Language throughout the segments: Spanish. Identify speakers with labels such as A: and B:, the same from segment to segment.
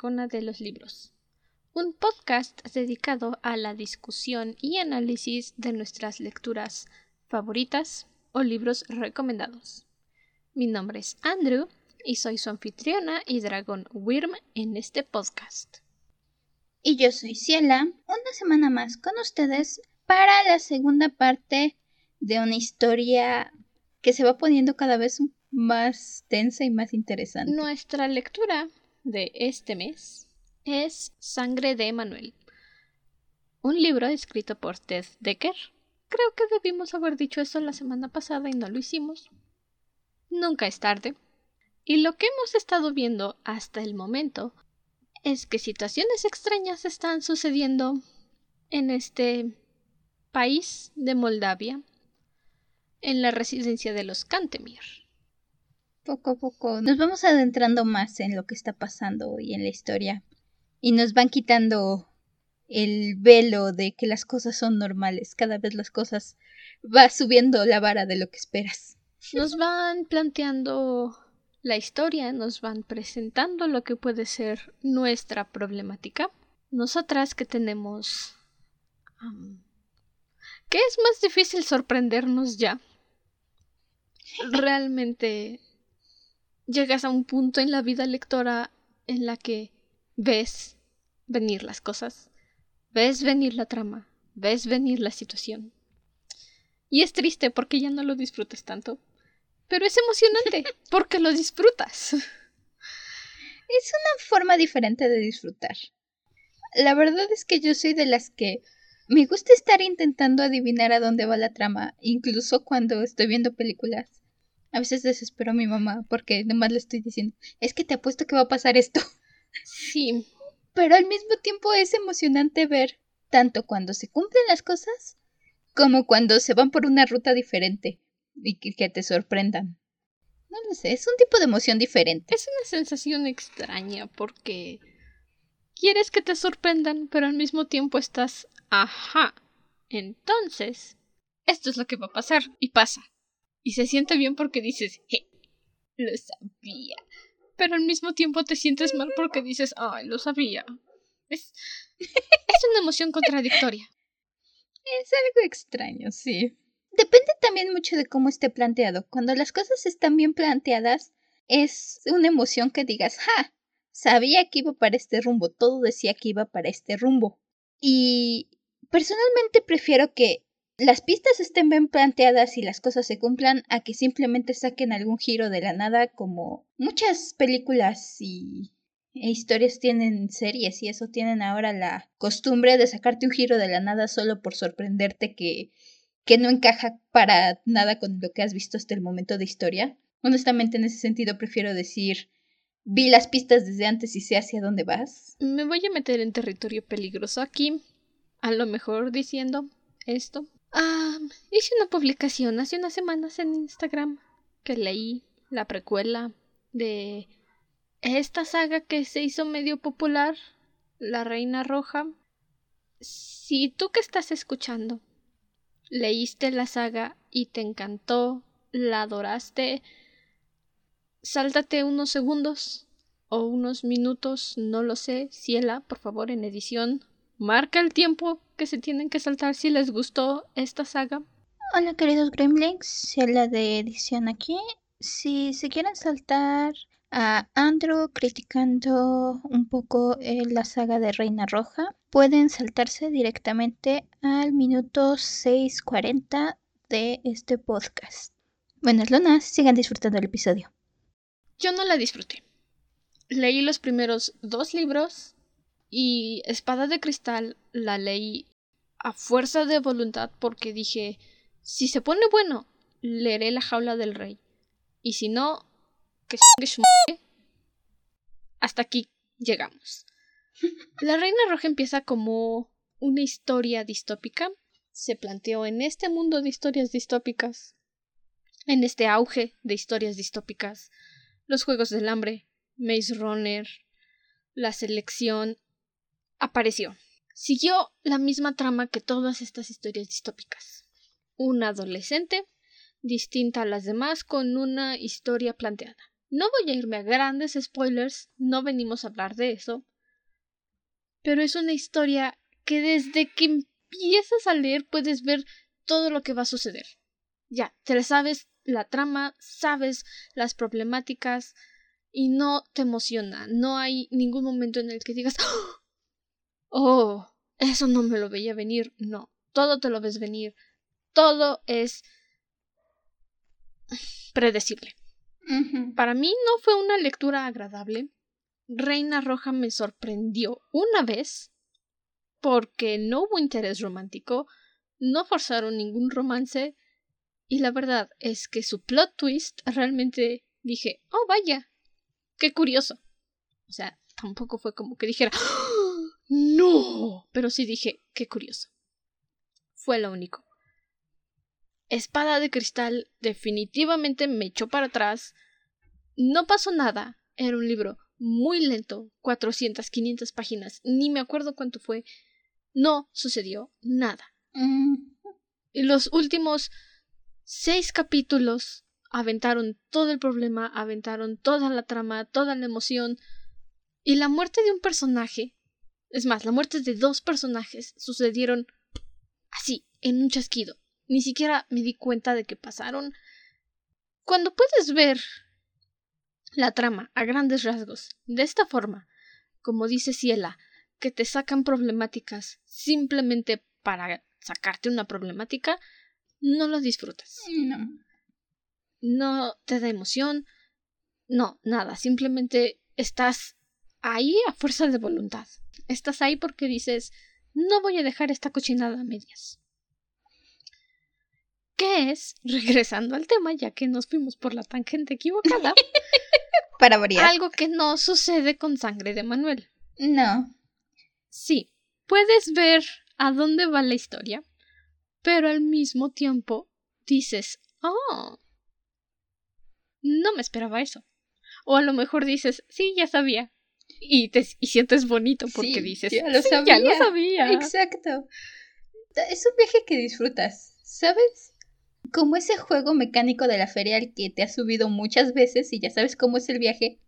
A: de los Libros, un podcast dedicado a la discusión y análisis de nuestras lecturas favoritas o libros recomendados. Mi nombre es Andrew y soy su anfitriona y dragón Wyrm en este podcast.
B: Y yo soy Ciela, una semana más con ustedes para la segunda parte de una historia que se va poniendo cada vez más tensa y más interesante.
A: Nuestra lectura de este mes es Sangre de Emanuel, un libro escrito por Ted Decker. Creo que debimos haber dicho eso la semana pasada y no lo hicimos. Nunca es tarde. Y lo que hemos estado viendo hasta el momento es que situaciones extrañas están sucediendo en este país de Moldavia, en la residencia de los Cantemir.
B: Poco a poco nos vamos adentrando más en lo que está pasando hoy en la historia y nos van quitando el velo de que las cosas son normales. Cada vez las cosas va subiendo la vara de lo que esperas.
A: Nos van planteando la historia, nos van presentando lo que puede ser nuestra problemática. Nosotras que tenemos... ¿Qué es más difícil sorprendernos ya? Realmente llegas a un punto en la vida lectora en la que ves venir las cosas, ves venir la trama, ves venir la situación. Y es triste porque ya no lo disfrutas tanto. Pero es emocionante porque lo disfrutas. Es
B: una forma diferente de disfrutar. La verdad es que yo soy de las que me gusta estar intentando adivinar a dónde va la trama, incluso cuando estoy viendo películas. A veces desespero a mi mamá porque nomás le estoy diciendo, es que te apuesto que va a pasar esto.
A: Sí.
B: Pero al mismo tiempo es emocionante ver tanto cuando se cumplen las cosas como cuando se van por una ruta diferente y que, te sorprendan. No lo sé, es un tipo de emoción diferente.
A: Es una sensación extraña porque quieres que te sorprendan, pero al mismo tiempo estás, ajá. Entonces, esto es lo que va a pasar y pasa. Y se siente bien porque dices, je, lo sabía. Pero al mismo tiempo te sientes mal porque dices, ay, lo sabía. Es, es una emoción contradictoria.
B: Es algo extraño, sí. Depende también mucho de cómo esté planteado. Cuando las cosas están bien planteadas, es una emoción que digas, ¡ja! Sabía que iba para este rumbo, todo decía que iba para este rumbo. Y personalmente prefiero que las pistas estén bien planteadas y las cosas se cumplan a que simplemente saquen algún giro de la nada como muchas películas y e historias tienen series y eso tienen ahora la costumbre de sacarte un giro de la nada solo por sorprenderte que que no encaja para nada con lo que has visto hasta el momento de historia. Honestamente, en ese sentido, prefiero decir, vi las pistas desde antes y sé hacia dónde vas.
A: Me voy a meter en territorio peligroso aquí, a lo mejor diciendo esto. Ah, hice una publicación hace unas semanas en Instagram que leí la precuela de esta saga que se hizo medio popular, La Reina Roja. Si tú que estás escuchando leíste la saga y te encantó, la adoraste, sáltate unos segundos o unos minutos, no lo sé, Ciela, por favor, en edición, marca el tiempo que se tienen que saltar si les gustó esta saga.
B: Hola queridos Gremlins, Ciela de edición aquí. Si se quieren saltar a Andrew criticando un poco eh, la saga de Reina Roja, pueden saltarse directamente al minuto 6.40 de este podcast. Buenas lunas, sigan disfrutando el episodio.
A: Yo no la disfruté. Leí los primeros dos libros y Espada de Cristal la leí a fuerza de voluntad porque dije, si se pone bueno, leeré La Jaula del Rey. Y si no, que hasta aquí llegamos. La Reina Roja empieza como una historia distópica. Se planteó en este mundo de historias distópicas, en este auge de historias distópicas, los Juegos del Hambre, Maze Runner, la selección, apareció. Siguió la misma trama que todas estas historias distópicas. Un adolescente, distinta a las demás, con una historia planteada No voy a irme a grandes spoilers, no venimos a hablar de eso. Pero es una historia que desde que empiezas a leer puedes ver todo lo que va a suceder. Ya, te la sabes la trama, sabes las problemáticas y no te emociona. No hay ningún momento en el que digas, oh, eso no me lo veía venir. No, todo te lo ves venir. Todo es predecible. Para mí no fue una lectura agradable. Reina Roja me sorprendió una vez porque no hubo interés romántico, no forzaron ningún romance y la verdad es que su plot twist realmente dije, oh vaya, qué curioso. O sea, tampoco fue como que dijera, ¡Ah! No, pero sí dije, qué curioso. Fue lo único. Espada de Cristal definitivamente me echó para atrás. No pasó nada. Era un libro muy lento, 400, 500 páginas, ni me acuerdo cuánto fue. No sucedió nada. Mm. Y los últimos seis capítulos aventaron todo el problema, aventaron toda la trama, toda la emoción. Y la muerte de un personaje, es más, la muerte de dos personajes sucedieron así, en un chasquido ni siquiera me di cuenta de que pasaron. Cuando puedes ver la trama a grandes rasgos, de esta forma, como dice Ciela, que te sacan problemáticas simplemente para sacarte una problemática, no lo disfrutas.
B: No.
A: No te da emoción. No, nada. Simplemente estás ahí a fuerza de voluntad. Estás ahí porque dices, no voy a dejar esta cochinada a medias que es, regresando al tema, ya que nos fuimos por la tangente equivocada,
B: para variar.
A: Algo que no sucede con sangre de Manuel.
B: No.
A: Sí, puedes ver a dónde va la historia, pero al mismo tiempo dices, oh, no me esperaba eso. O a lo mejor dices, sí, ya sabía. Y te y sientes bonito porque dices,
B: ya lo, sabía.
A: ya lo sabía.
B: Exacto. Es un viaje que disfrutas, ¿sabes? como ese juego mecánico de la feria al que te has subido muchas veces y ya sabes cómo es el viaje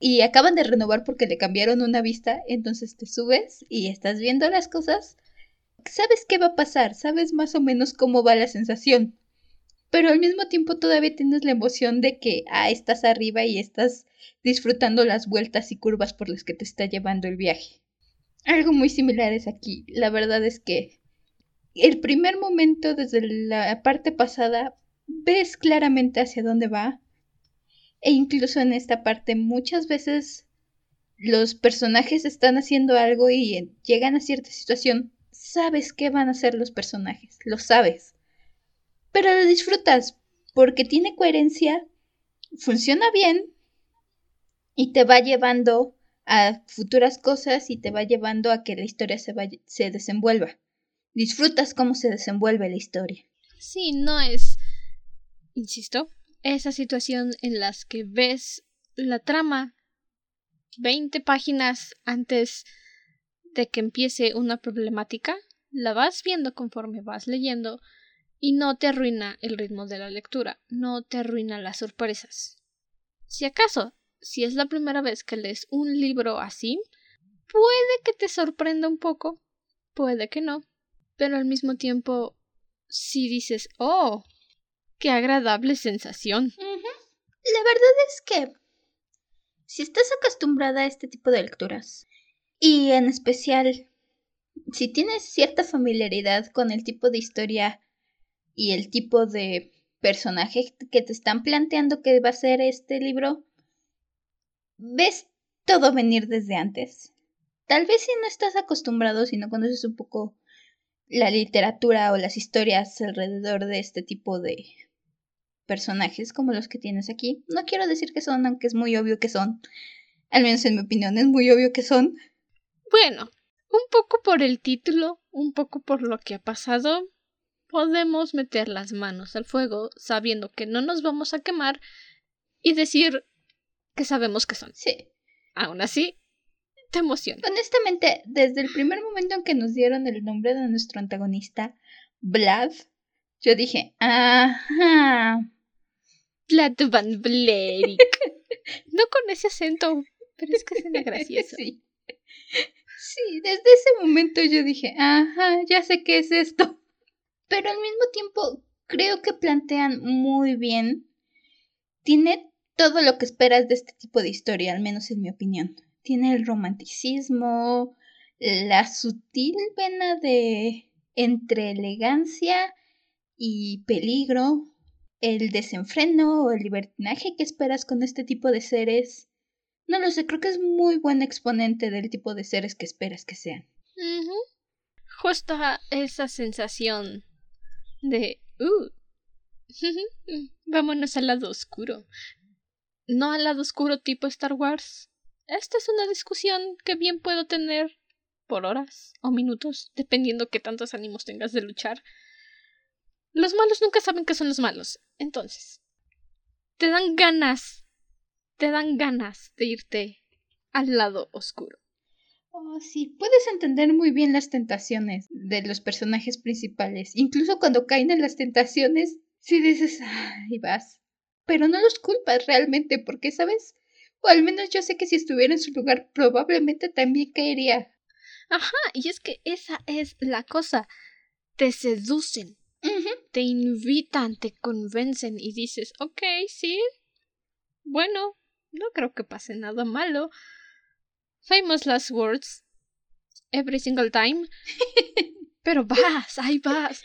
B: y acaban de renovar porque le cambiaron una vista, entonces te subes y estás viendo las cosas, sabes qué va a pasar, sabes más o menos cómo va la sensación, pero al mismo tiempo todavía tienes la emoción de que ah, estás arriba y estás disfrutando las vueltas y curvas por las que te está llevando el viaje. Algo muy similar es aquí, la verdad es que el primer momento desde la parte pasada ves claramente hacia dónde va. E incluso en esta parte muchas veces los personajes están haciendo algo y llegan a cierta situación. Sabes qué van a hacer los personajes, lo sabes. Pero lo disfrutas porque tiene coherencia, funciona bien y te va llevando a futuras cosas y te va llevando a que la historia se, se desenvuelva disfrutas cómo se desenvuelve la historia.
A: Sí, no es, insisto, esa situación en las que ves la trama 20 páginas antes de que empiece una problemática, la vas viendo conforme vas leyendo y no te arruina el ritmo de la lectura, no te arruina las sorpresas. Si acaso, si es la primera vez que lees un libro así, puede que te sorprenda un poco, puede que no, pero al mismo tiempo si dices, oh, qué agradable sensación.
B: La verdad es que si estás acostumbrada a este tipo de lecturas, y en especial si tienes cierta familiaridad con el tipo de historia y el tipo de personaje que te están planteando que va a ser este libro, ves todo venir desde antes. Tal vez si no estás acostumbrado, si no conoces un poco la literatura o las historias alrededor de este tipo de personajes como los que tienes aquí. No quiero decir que son, aunque es muy obvio que son. Al menos en mi opinión es muy obvio que son.
A: Bueno, un poco por el título, un poco por lo que ha pasado, podemos meter las manos al fuego sabiendo que no nos vamos a quemar y decir que sabemos que son.
B: Sí.
A: Aún así, te emociona.
B: Honestamente, desde el primer momento en que nos dieron el nombre de nuestro antagonista, Vlad, yo dije, ajá.
A: Vlad Van Blerick. No con ese acento, pero es que suena gracioso.
B: Sí. Sí, desde ese momento yo dije, ajá, ya sé qué es esto. Pero al mismo tiempo creo que plantean muy bien. Tiene todo lo que esperas de este tipo de historia, al menos en mi opinión. Tiene el romanticismo, la sutil vena de entre elegancia y peligro, el desenfreno o el libertinaje que esperas con este tipo de seres. No lo sé, creo que es muy buen exponente del tipo de seres que esperas que sean.
A: Justo esa sensación de, uh, vámonos al lado oscuro. No al lado oscuro tipo Star Wars. Esta es una discusión que bien puedo tener por horas o minutos, dependiendo qué tantos ánimos tengas de luchar. Los malos nunca saben que son los malos. Entonces, te dan ganas, te dan ganas de irte al lado oscuro.
B: Oh, sí, puedes entender muy bien las tentaciones de los personajes principales. Incluso cuando caen en las tentaciones, si dices, ay, vas. Pero no los culpas realmente, porque, ¿sabes? O al menos yo sé que si estuviera en su lugar, probablemente también caería.
A: Ajá, y es que esa es la cosa. Te seducen, te invitan, te convencen y dices, ok, sí, bueno, no creo que pase nada malo. Famous last words, every single time. Pero vas, ahí vas.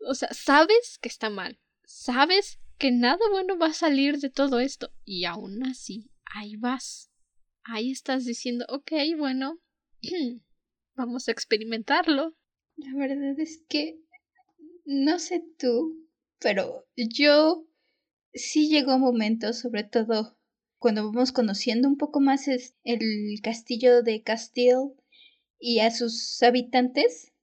A: O sea, sabes que está mal, sabes que nada bueno va a salir de todo esto y aún así, ahí vas. Ahí estás diciendo, ok, bueno, vamos a experimentarlo.
B: La verdad es que no sé tú, pero yo sí llegó un momento, sobre todo cuando vamos conociendo un poco más el castillo de Castile y a sus habitantes,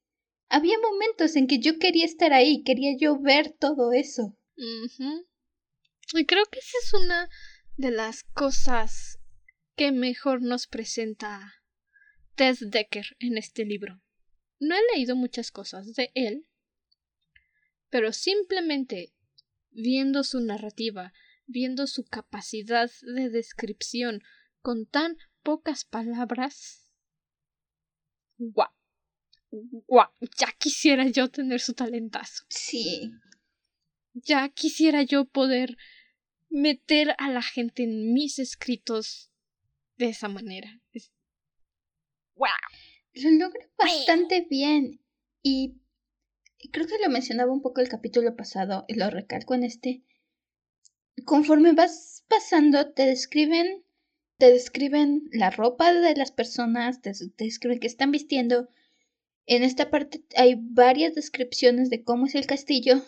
B: había momentos en que yo quería estar ahí, quería yo ver todo eso.
A: Y creo que esa es una de las cosas que mejor nos presenta Tess Decker en este libro. No he leído muchas cosas de él, pero simplemente viendo su narrativa, viendo su capacidad de descripción con tan pocas palabras. ¡Guau! ¡Guau! Ya quisiera yo tener su talentazo.
B: Sí.
A: Ya quisiera yo poder meter a la gente en mis escritos de esa manera. ¡Guau!
B: Lo logra bastante bien. Y creo que lo mencionaba un poco el capítulo pasado y lo recalco en este. Conforme vas pasando, te describen, te describen la ropa de las personas, te, describen qué están vistiendo. En esta parte hay varias descripciones de cómo es el castillo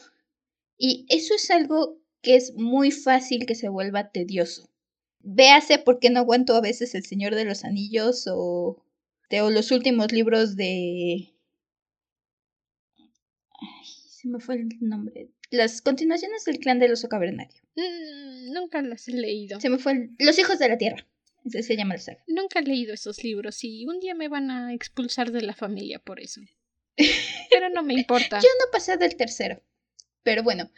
B: y eso es algo que es muy fácil que se vuelva tedioso. Véase por qué no aguanto a veces El Señor de los Anillos o, o los últimos libros de se me fue el nombre. Las continuaciones del clan del oso cavernario.
A: Mm, nunca las he leído.
B: Se me fue Los hijos de la tierra. Ese se llama la saga.
A: Nunca he leído esos libros y un día me van a expulsar de la familia por eso. Pero no me importa.
B: Yo no pasé del tercero. Pero bueno,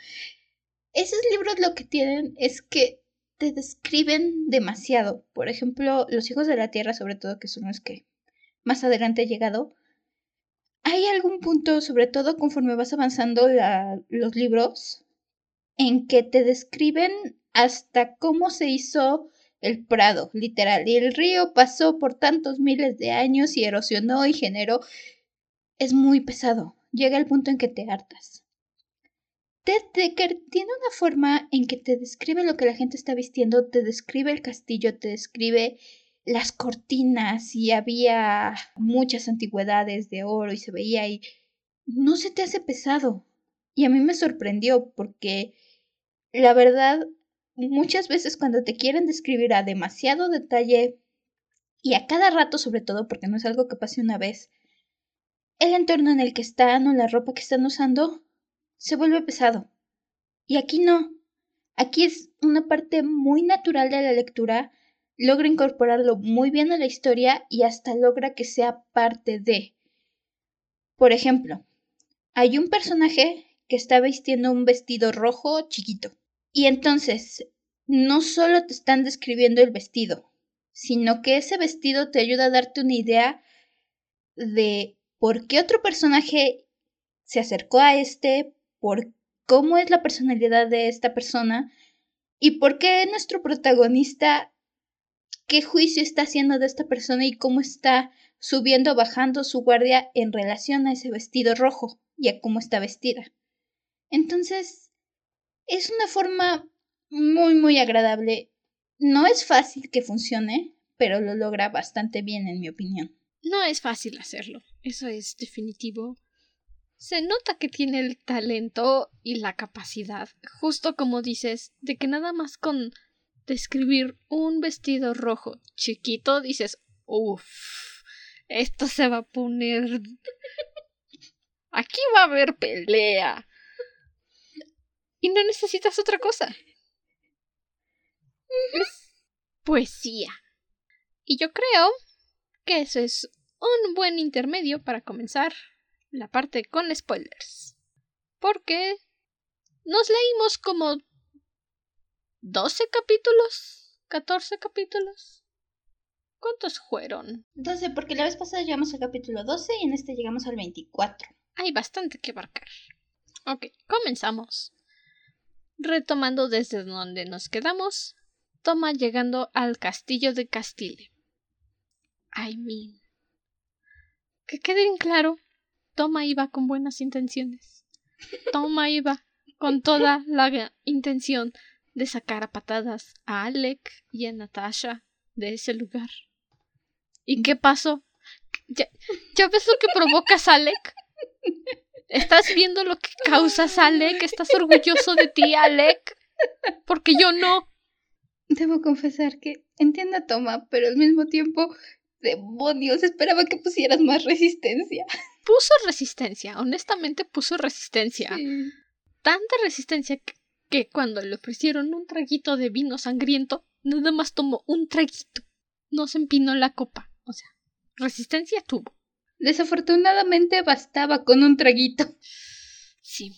B: esos libros lo que tienen es que te describen demasiado. Por ejemplo, Los hijos de la tierra, sobre todo, que son los que más adelante he llegado, ¿Hay algún punto, sobre todo conforme vas avanzando los libros, en que te describen hasta cómo se hizo el prado, literal, y el río pasó por tantos miles de años y erosionó y generó... Es muy pesado. Llega el punto en que te hartas. Ted Decker tiene una forma en que te describe lo que la gente está vistiendo, te describe el castillo, te describe las cortinas y había muchas antigüedades de oro y se veía y no se te hace pesado. Y a mí me sorprendió porque la verdad muchas veces cuando te quieren describir a demasiado detalle y a cada rato sobre todo porque no es algo que pase una vez, el entorno en el que están o la ropa que están usando se vuelve pesado. Y aquí no. Aquí es una parte muy natural de la lectura logra incorporarlo muy bien a la historia y hasta logra que sea parte de. Por ejemplo, hay un personaje que está vistiendo un vestido rojo chiquito. Y entonces, no solo te están describiendo el vestido, sino que ese vestido te ayuda a darte una idea de por qué otro personaje se acercó a este, por cómo es la personalidad de esta persona y por qué nuestro protagonista, qué juicio está haciendo de esta persona y cómo está subiendo o bajando su guardia en relación a ese vestido rojo y a cómo está vestida. Entonces, es una forma muy, muy agradable. No es fácil que funcione, pero lo logra bastante bien, en mi opinión.
A: No es fácil hacerlo, eso es definitivo. Se nota que tiene el talento y la capacidad, justo como dices, de que nada más con describir un vestido rojo chiquito dices, uff, esto se va a poner... Aquí va a haber pelea. Y no necesitas otra cosa. Es poesía. Y yo creo que eso es un buen intermedio para comenzar la parte con spoilers. Porque nos leímos como 12 capítulos, 14 capítulos. ¿Cuántos fueron?
B: 12, porque la vez pasada llegamos al capítulo 12 y en este llegamos al 24.
A: Hay bastante que abarcar. Ok, comenzamos. Retomando desde donde nos quedamos, Toma llegando al castillo de Castile. I mean. Que quede bien claro, Toma iba con buenas intenciones. Toma iba con toda la intención de sacar a patadas a Alec y a Natasha de ese lugar. ¿Y qué pasó? ¿Ya, ¿ya ves lo que provocas, Alec? ¿Estás viendo lo que causas, Alec? ¿Estás orgulloso de ti, Alec? Porque yo no.
B: Debo confesar que entiendo a Toma, pero al mismo tiempo, demonios, esperaba que pusieras más resistencia.
A: Puso resistencia, honestamente puso resistencia. Tanta resistencia que, que cuando le ofrecieron un traguito de vino sangriento, nada más tomó un traguito. No se empinó la copa. O sea, resistencia tuvo.
B: Desafortunadamente bastaba con un traguito.
A: Sí.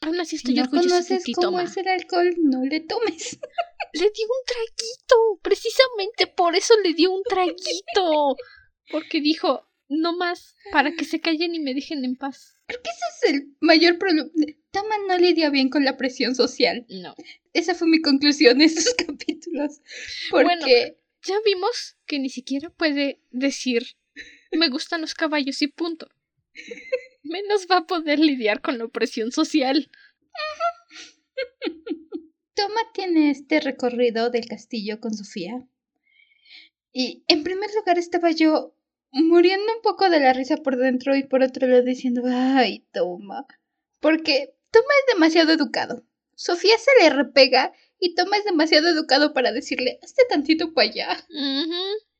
A: Aún así estoy
B: no
A: orgullosa de
B: conoces cómo es el alcohol, no le tomes.
A: Le dio un traguito. Precisamente por eso le dio un traguito. Porque dijo, no más, para que se callen y me dejen en paz.
B: Creo que ese es el mayor problema. Tama no lidia bien con la presión social.
A: No.
B: Esa fue mi conclusión en estos capítulos. Porque
A: Bueno. Ya vimos que ni siquiera puede decir, me gustan los caballos y punto. Menos va a poder lidiar con la opresión social.
B: Toma tiene este recorrido del castillo con Sofía. Y en primer lugar estaba yo muriendo un poco de la risa por dentro y por otro lado diciendo, ay, Toma. Porque Toma es demasiado educado. Sofía se le repega y Toma es demasiado educado para decirle, hazte tantito para allá.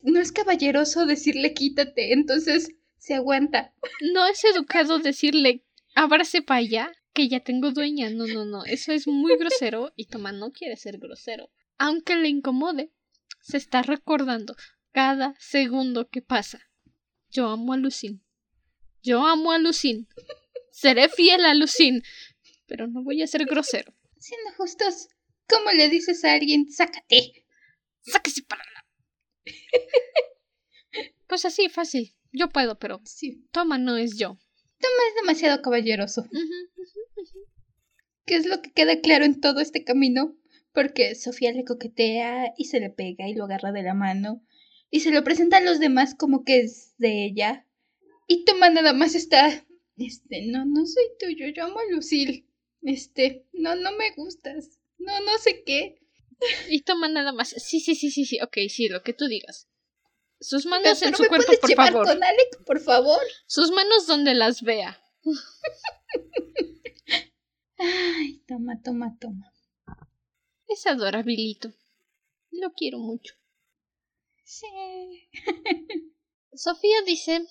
B: No es caballeroso decirle quítate, entonces se aguanta.
A: No es educado decirle, ábrase para allá, que ya tengo dueña. No, no, no. Eso es muy grosero y Toma no quiere ser grosero. Aunque le incomode, se está recordando cada segundo que pasa. Yo amo a Lucín. Yo amo a Lucín. Seré fiel a Lucín. Pero no voy a ser grosero.
B: Siendo justos, ¿cómo le dices a alguien, sácate?
A: Sáquese para la. Pues así, fácil. Yo puedo, pero
B: Sí,
A: Toma no es yo.
B: Toma es demasiado caballeroso. Que es lo que queda claro en todo este camino, porque Sofía le coquetea y se le pega y lo agarra de la mano y se lo presenta a los demás como que es de ella. Y Toma nada más está, este, no, no soy tuyo, yo amo a Lucille. Este, no, no me gustas. No, no sé qué.
A: Y toma nada más. Sí, sí, sí, sí, sí. Ok, sí, lo que tú digas. Sus
B: Pero,
A: manos en
B: pero
A: su
B: me
A: cuerpo,
B: puedes
A: por
B: llevar
A: favor.
B: con Alec, por favor.
A: Sus manos donde las vea.
B: Ay, toma, toma, toma.
A: Es adorabilito. Lo quiero mucho.
B: Sí.
A: Sofía dice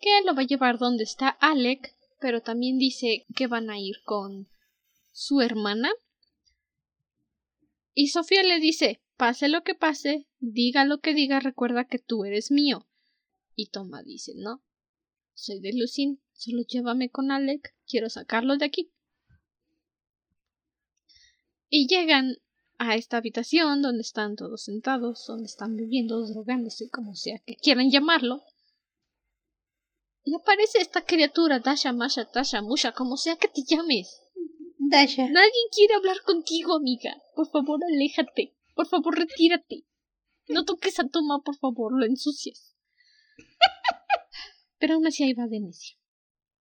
A: que lo va a llevar donde está Alec, pero también dice que van a ir con su hermana. Y Sofía le dice, pase lo que pase, diga lo que diga, recuerda que tú eres mío. Y Toma dice, no, soy de Lucín, solo llévame con Alec, quiero sacarlo de aquí. Y llegan a esta habitación donde están todos sentados, donde están viviendo, drogándose, como sea que quieran llamarlo. Y aparece esta criatura, Dasha, Masha, Tasha, Musha, como sea que te llames.
B: Dasha.
A: Nadie quiere hablar contigo, amiga. Por favor, aléjate. Por favor, retírate. No toques a Toma, por favor, lo ensucias. Pero aún así ahí va de necio.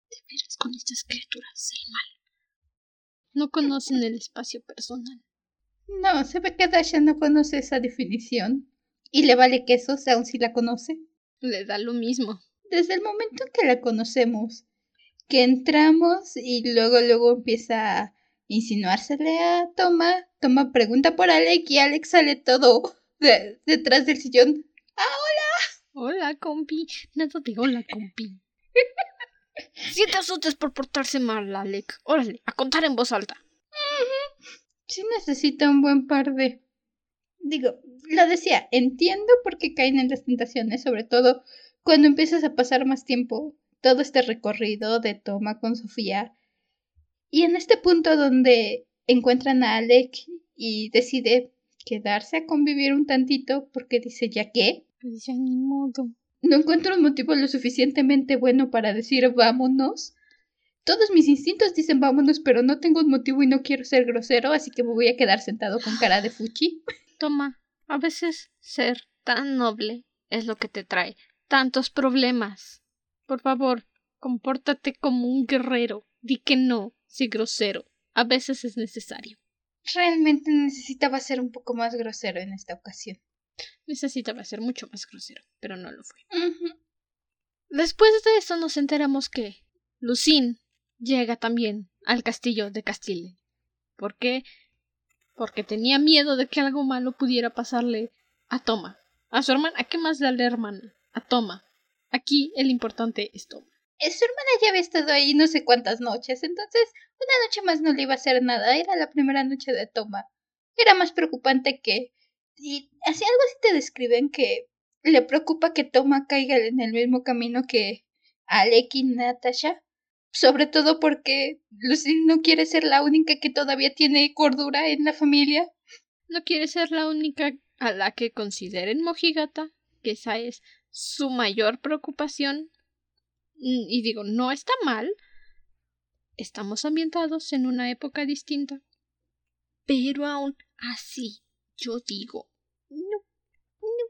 A: Te veras con estas criaturas el mal. No conocen el espacio personal.
B: No, se ve que Dasha no conoce esa definición. Y le vale queso, aun si la conoce.
A: Le da lo mismo.
B: Desde el momento en que la conocemos, que entramos y luego luego empieza a insinuársele a Toma. Toma pregunta por Alex y Alex sale todo detrás del sillón. ¡Ah,
A: hola! Hola, compi. Nada de hola, compi. si te asustes por portarse mal, Alex. Órale, a contar en voz alta.
B: Sí necesita un buen par de... Digo, lo decía, entiendo por qué caen en las tentaciones, sobre todo cuando empiezas a pasar más tiempo todo este recorrido de toma con Sofía. Y en este punto donde encuentran a Alec y decide quedarse a convivir un tantito porque dice, ¿ya qué?
A: Pues ya ni modo.
B: No encuentro un motivo lo suficientemente bueno para decir vámonos. Todos mis instintos dicen vámonos, pero no tengo un motivo y no quiero ser grosero, así que me voy a quedar sentado con cara de fuchi.
A: Toma, a veces ser tan noble es lo que te trae tantos problemas. Por favor, compórtate como un guerrero. Di que no, sé grosero. A veces es necesario.
B: Realmente necesitaba ser un poco más grosero en esta ocasión.
A: Necesitaba ser mucho más grosero, pero no lo fue. Después de eso nos enteramos que Lucín llega también al castillo de Castile. ¿Por qué? Porque tenía miedo de que algo malo pudiera pasarle a Toma, a su hermana. ¿A qué más da la hermana? A Toma. Aquí el importante es Toma.
B: Eh, su hermana ya había estado ahí no sé cuántas noches, entonces una noche más no le iba a hacer nada. Era la primera noche de Toma. Era más preocupante que... Y así algo así te describen que le preocupa que Toma caiga en el mismo camino que Alec y Natasha. Sobre todo porque Lucy no quiere ser la única que todavía tiene cordura en la familia.
A: No quiere ser la única a la que consideren mojigata, que esa es su mayor preocupación. Y digo, no está mal. Estamos ambientados en una época distinta. Pero aún así, yo digo, no, no.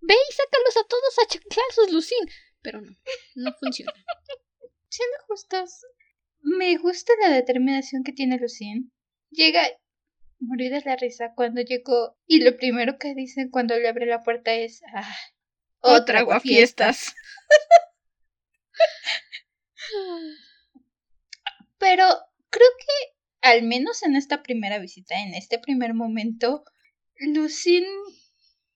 A: Ve y sácalos a todos a chanclazos, Lucín. Pero no, no funciona.
B: Siendo justos, me gusta la determinación que tiene Lucín. Llega, morir de la risa cuando llegó y lo primero que dicen cuando le abre la puerta es, ah,
A: otra aguafiestas.
B: Pero creo que al menos en esta primera visita, en este primer momento, Lucin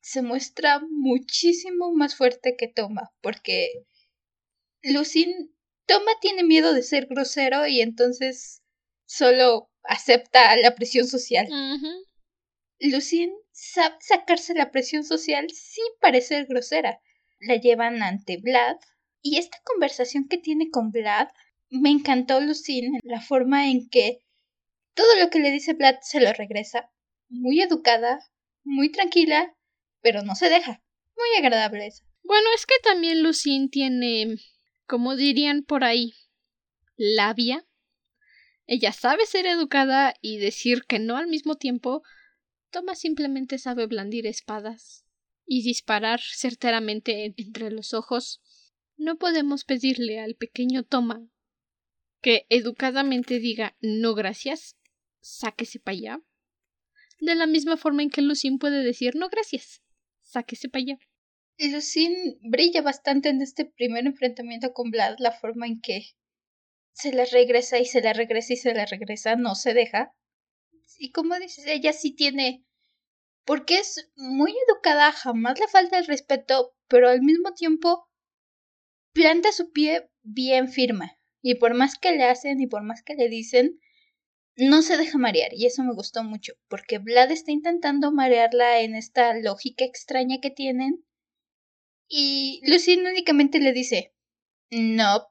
B: se muestra muchísimo más fuerte que Toma, porque Lucin Toma tiene miedo de ser grosero y entonces solo acepta la presión social. Lucien sabe sacarse la presión social sin parecer grosera. La llevan ante Vlad y esta conversación que tiene con Vlad me encantó Lucien, la forma en que todo lo que le dice Vlad se lo regresa. Muy educada, muy tranquila, pero no se deja. Muy agradable eso.
A: Bueno, es que también Lucien tiene, como dirían por ahí, labia. Ella sabe ser educada y decir que no al mismo tiempo, Toma simplemente sabe blandir espadas y disparar certeramente entre los ojos. No podemos pedirle al pequeño Toma que educadamente diga no gracias, sáquese para allá. De la misma forma en que Lucín puede decir no gracias, sáquese para allá.
B: Lucín brilla bastante en este primer enfrentamiento con Vlad, la forma en que se la regresa y se la regresa y se la regresa, no se deja. Y como dices, ella sí tiene, porque es muy educada, jamás le falta el respeto, pero al mismo tiempo planta su pie bien firme. Y por más que le hacen y por más que le dicen, no se deja marear. Y eso me gustó mucho, porque Vlad está intentando marearla en esta lógica extraña que tienen. Y Lucien únicamente le dice, nope,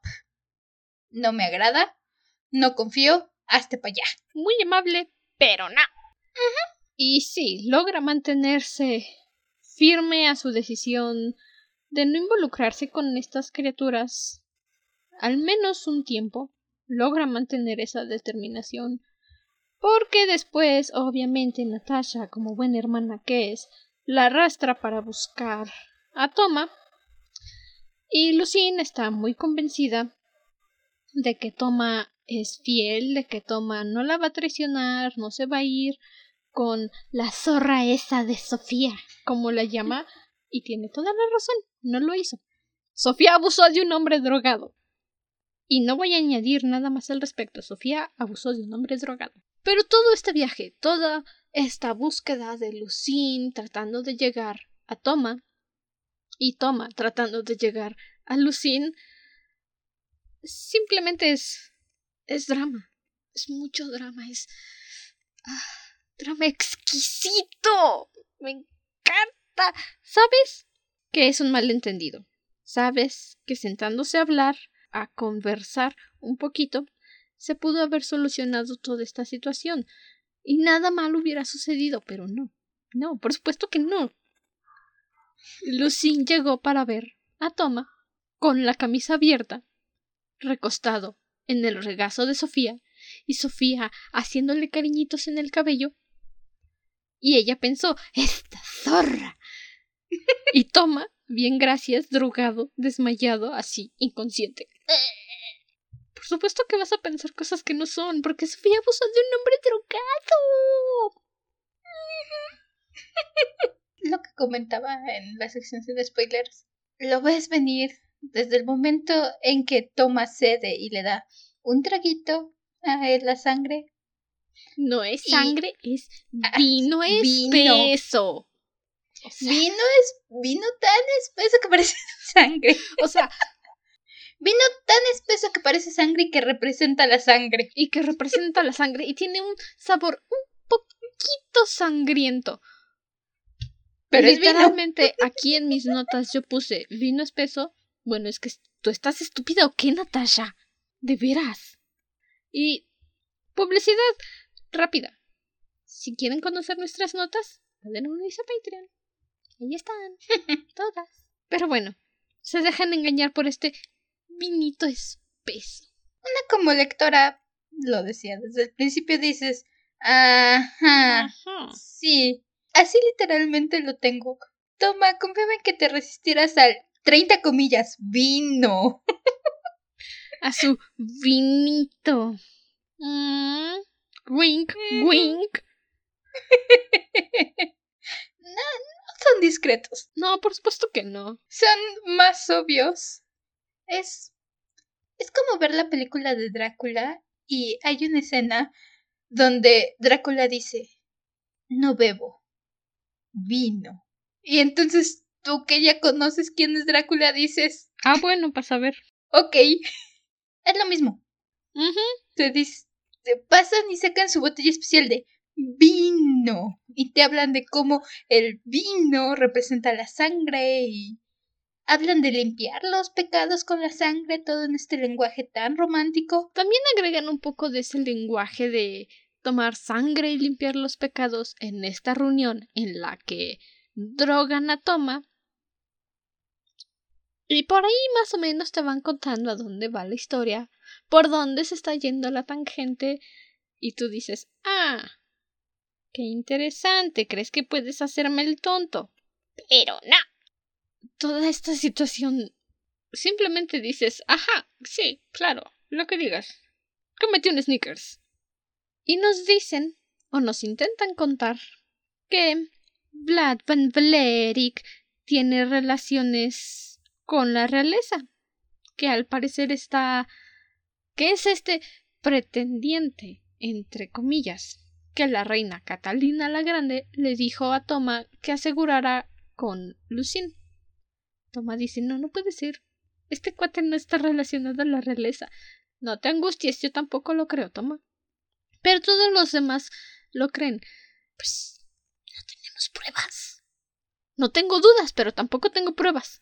B: no me agrada, no confío, hazte para allá.
A: Muy amable, pero no. Y sí, logra mantenerse firme a su decisión de no involucrarse con estas criaturas al menos un tiempo. Logra mantener esa determinación. Porque después, obviamente, Natasha, como buena hermana que es, la arrastra para buscar a Toma. Y Lucine está muy convencida de que Toma es fiel, de que Toma no la va a traicionar, no se va a ir con la zorra esa de Sofía, como la llama, y tiene toda la razón, no lo hizo. Sofía abusó de un hombre drogado. Y no voy a añadir nada más al respecto. Sofía abusó de un hombre drogado. Pero todo este viaje, toda esta búsqueda de Lucine tratando de llegar a Toma y Toma tratando de llegar a Lucine simplemente es es drama. Es mucho drama, es ah, drama exquisito. Me encanta. ¿Sabes que es un malentendido? ¿Sabes que sentándose a hablar, a conversar un poquito, se pudo haber solucionado toda esta situación y nada mal hubiera sucedido, pero no. No, por supuesto que no. Lucín llegó para ver a Toma con la camisa abierta, recostado en el regazo de Sofía, y Sofía haciéndole cariñitos en el cabello. Y ella pensó, esta zorra. y Toma, bien gracias, drogado, desmayado, así, inconsciente. Por supuesto que vas a pensar cosas que no son, porque Sofía abusó de un hombre drogado.
B: Lo que comentaba en la sección de spoilers. Lo ves venir desde el momento en que toma sede y le da un traguito a la sangre.
A: No es sangre, es ah, vino espeso.
B: vino es vino tan espeso que parece sangre.
A: O sea,
B: Vino tan espeso que parece sangre y que representa la sangre.
A: Y que representa la sangre y tiene un sabor un poquito sangriento. Pero literalmente aquí en mis notas yo puse vino espeso. Bueno, es que tú estás estúpida o qué, Natasha. De veras. Y publicidad rápida. Si quieren conocer nuestras notas, pueden unirse a Patreon. Ahí están. Todas. Pero bueno, se dejan engañar por este vinito espeso.
B: Una como lectora lo decía desde el principio dices, ajá, sí, así literalmente lo tengo. Toma, confíame en que te resistirás al 30 comillas vino.
A: A su vinito. Mm, wink, wink.
B: no, no son discretos.
A: No, por supuesto que no.
B: Son más obvios es. Es como ver la película de Drácula y hay una escena donde Drácula dice: No bebo, vino. Y entonces tú que ya conoces quién es Drácula dices:
A: Ah, bueno, para saber.
B: Ok. Es lo mismo. Te, te pasan y sacan su botella especial de vino y te hablan de cómo el vino representa la sangre y Hablan de limpiar los pecados con la sangre, todo en este lenguaje tan romántico.
A: También agregan un poco de ese lenguaje de tomar sangre y limpiar los pecados en esta reunión en la que drogan a Toma. Y por ahí más o menos te van contando a dónde va la historia, por dónde se está yendo la tangente, y tú dices, ah, qué interesante, ¿crees que puedes hacerme el tonto? Pero no toda esta situación simplemente dices, ajá, sí, claro, lo que digas. Comete un sneakers. Y nos dicen, o nos intentan contar, que Vlad van Valerik tiene relaciones con la realeza, que al parecer está... que es este pretendiente, entre comillas, que la reina Catalina la Grande le dijo a Toma que asegurara con Lucín. Toma dice, no, no puede ser. Este cuate no está relacionado a la realeza. No te angusties, yo tampoco lo creo, Toma. Pero todos los demás lo creen. Pues no tenemos pruebas. No tengo dudas, pero tampoco tengo pruebas.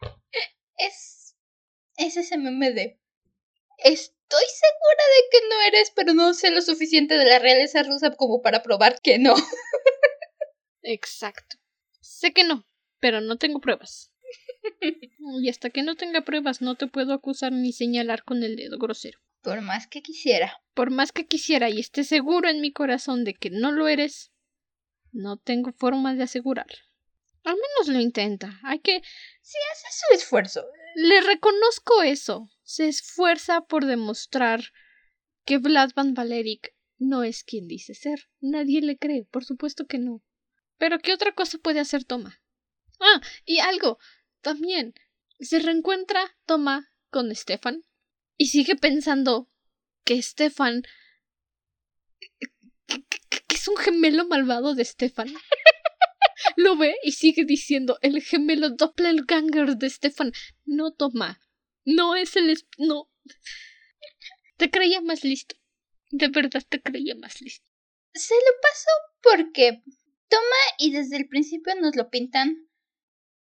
B: es. Es ese meme de. Es estoy segura de que no eres, pero no sé lo suficiente de la realeza rusa como para probar que no.
A: Exacto. Sé que no, pero no tengo pruebas. Y hasta que no tenga pruebas no te puedo acusar ni señalar con el dedo grosero.
B: Por más que quisiera.
A: Por más que quisiera y esté seguro en mi corazón de que no lo eres, no tengo forma de asegurar. Al menos lo intenta. Hay que...
B: Sí, hace su esfuerzo.
A: Le reconozco eso. Se esfuerza por demostrar que Vlad Van Valeric no es quien dice ser. Nadie le cree, por supuesto que no. Pero ¿qué otra cosa puede hacer Toma? Ah, y algo. También. Se reencuentra Toma con Stefan y sigue pensando que Stefan que, es un gemelo malvado de Stefan. Lo ve y sigue diciendo el gemelo doppelganger de Stefan. No toma. No es el no. Te creía más listo. De verdad te creía más listo.
B: Se lo pasó porque toma y desde el principio nos lo pintan.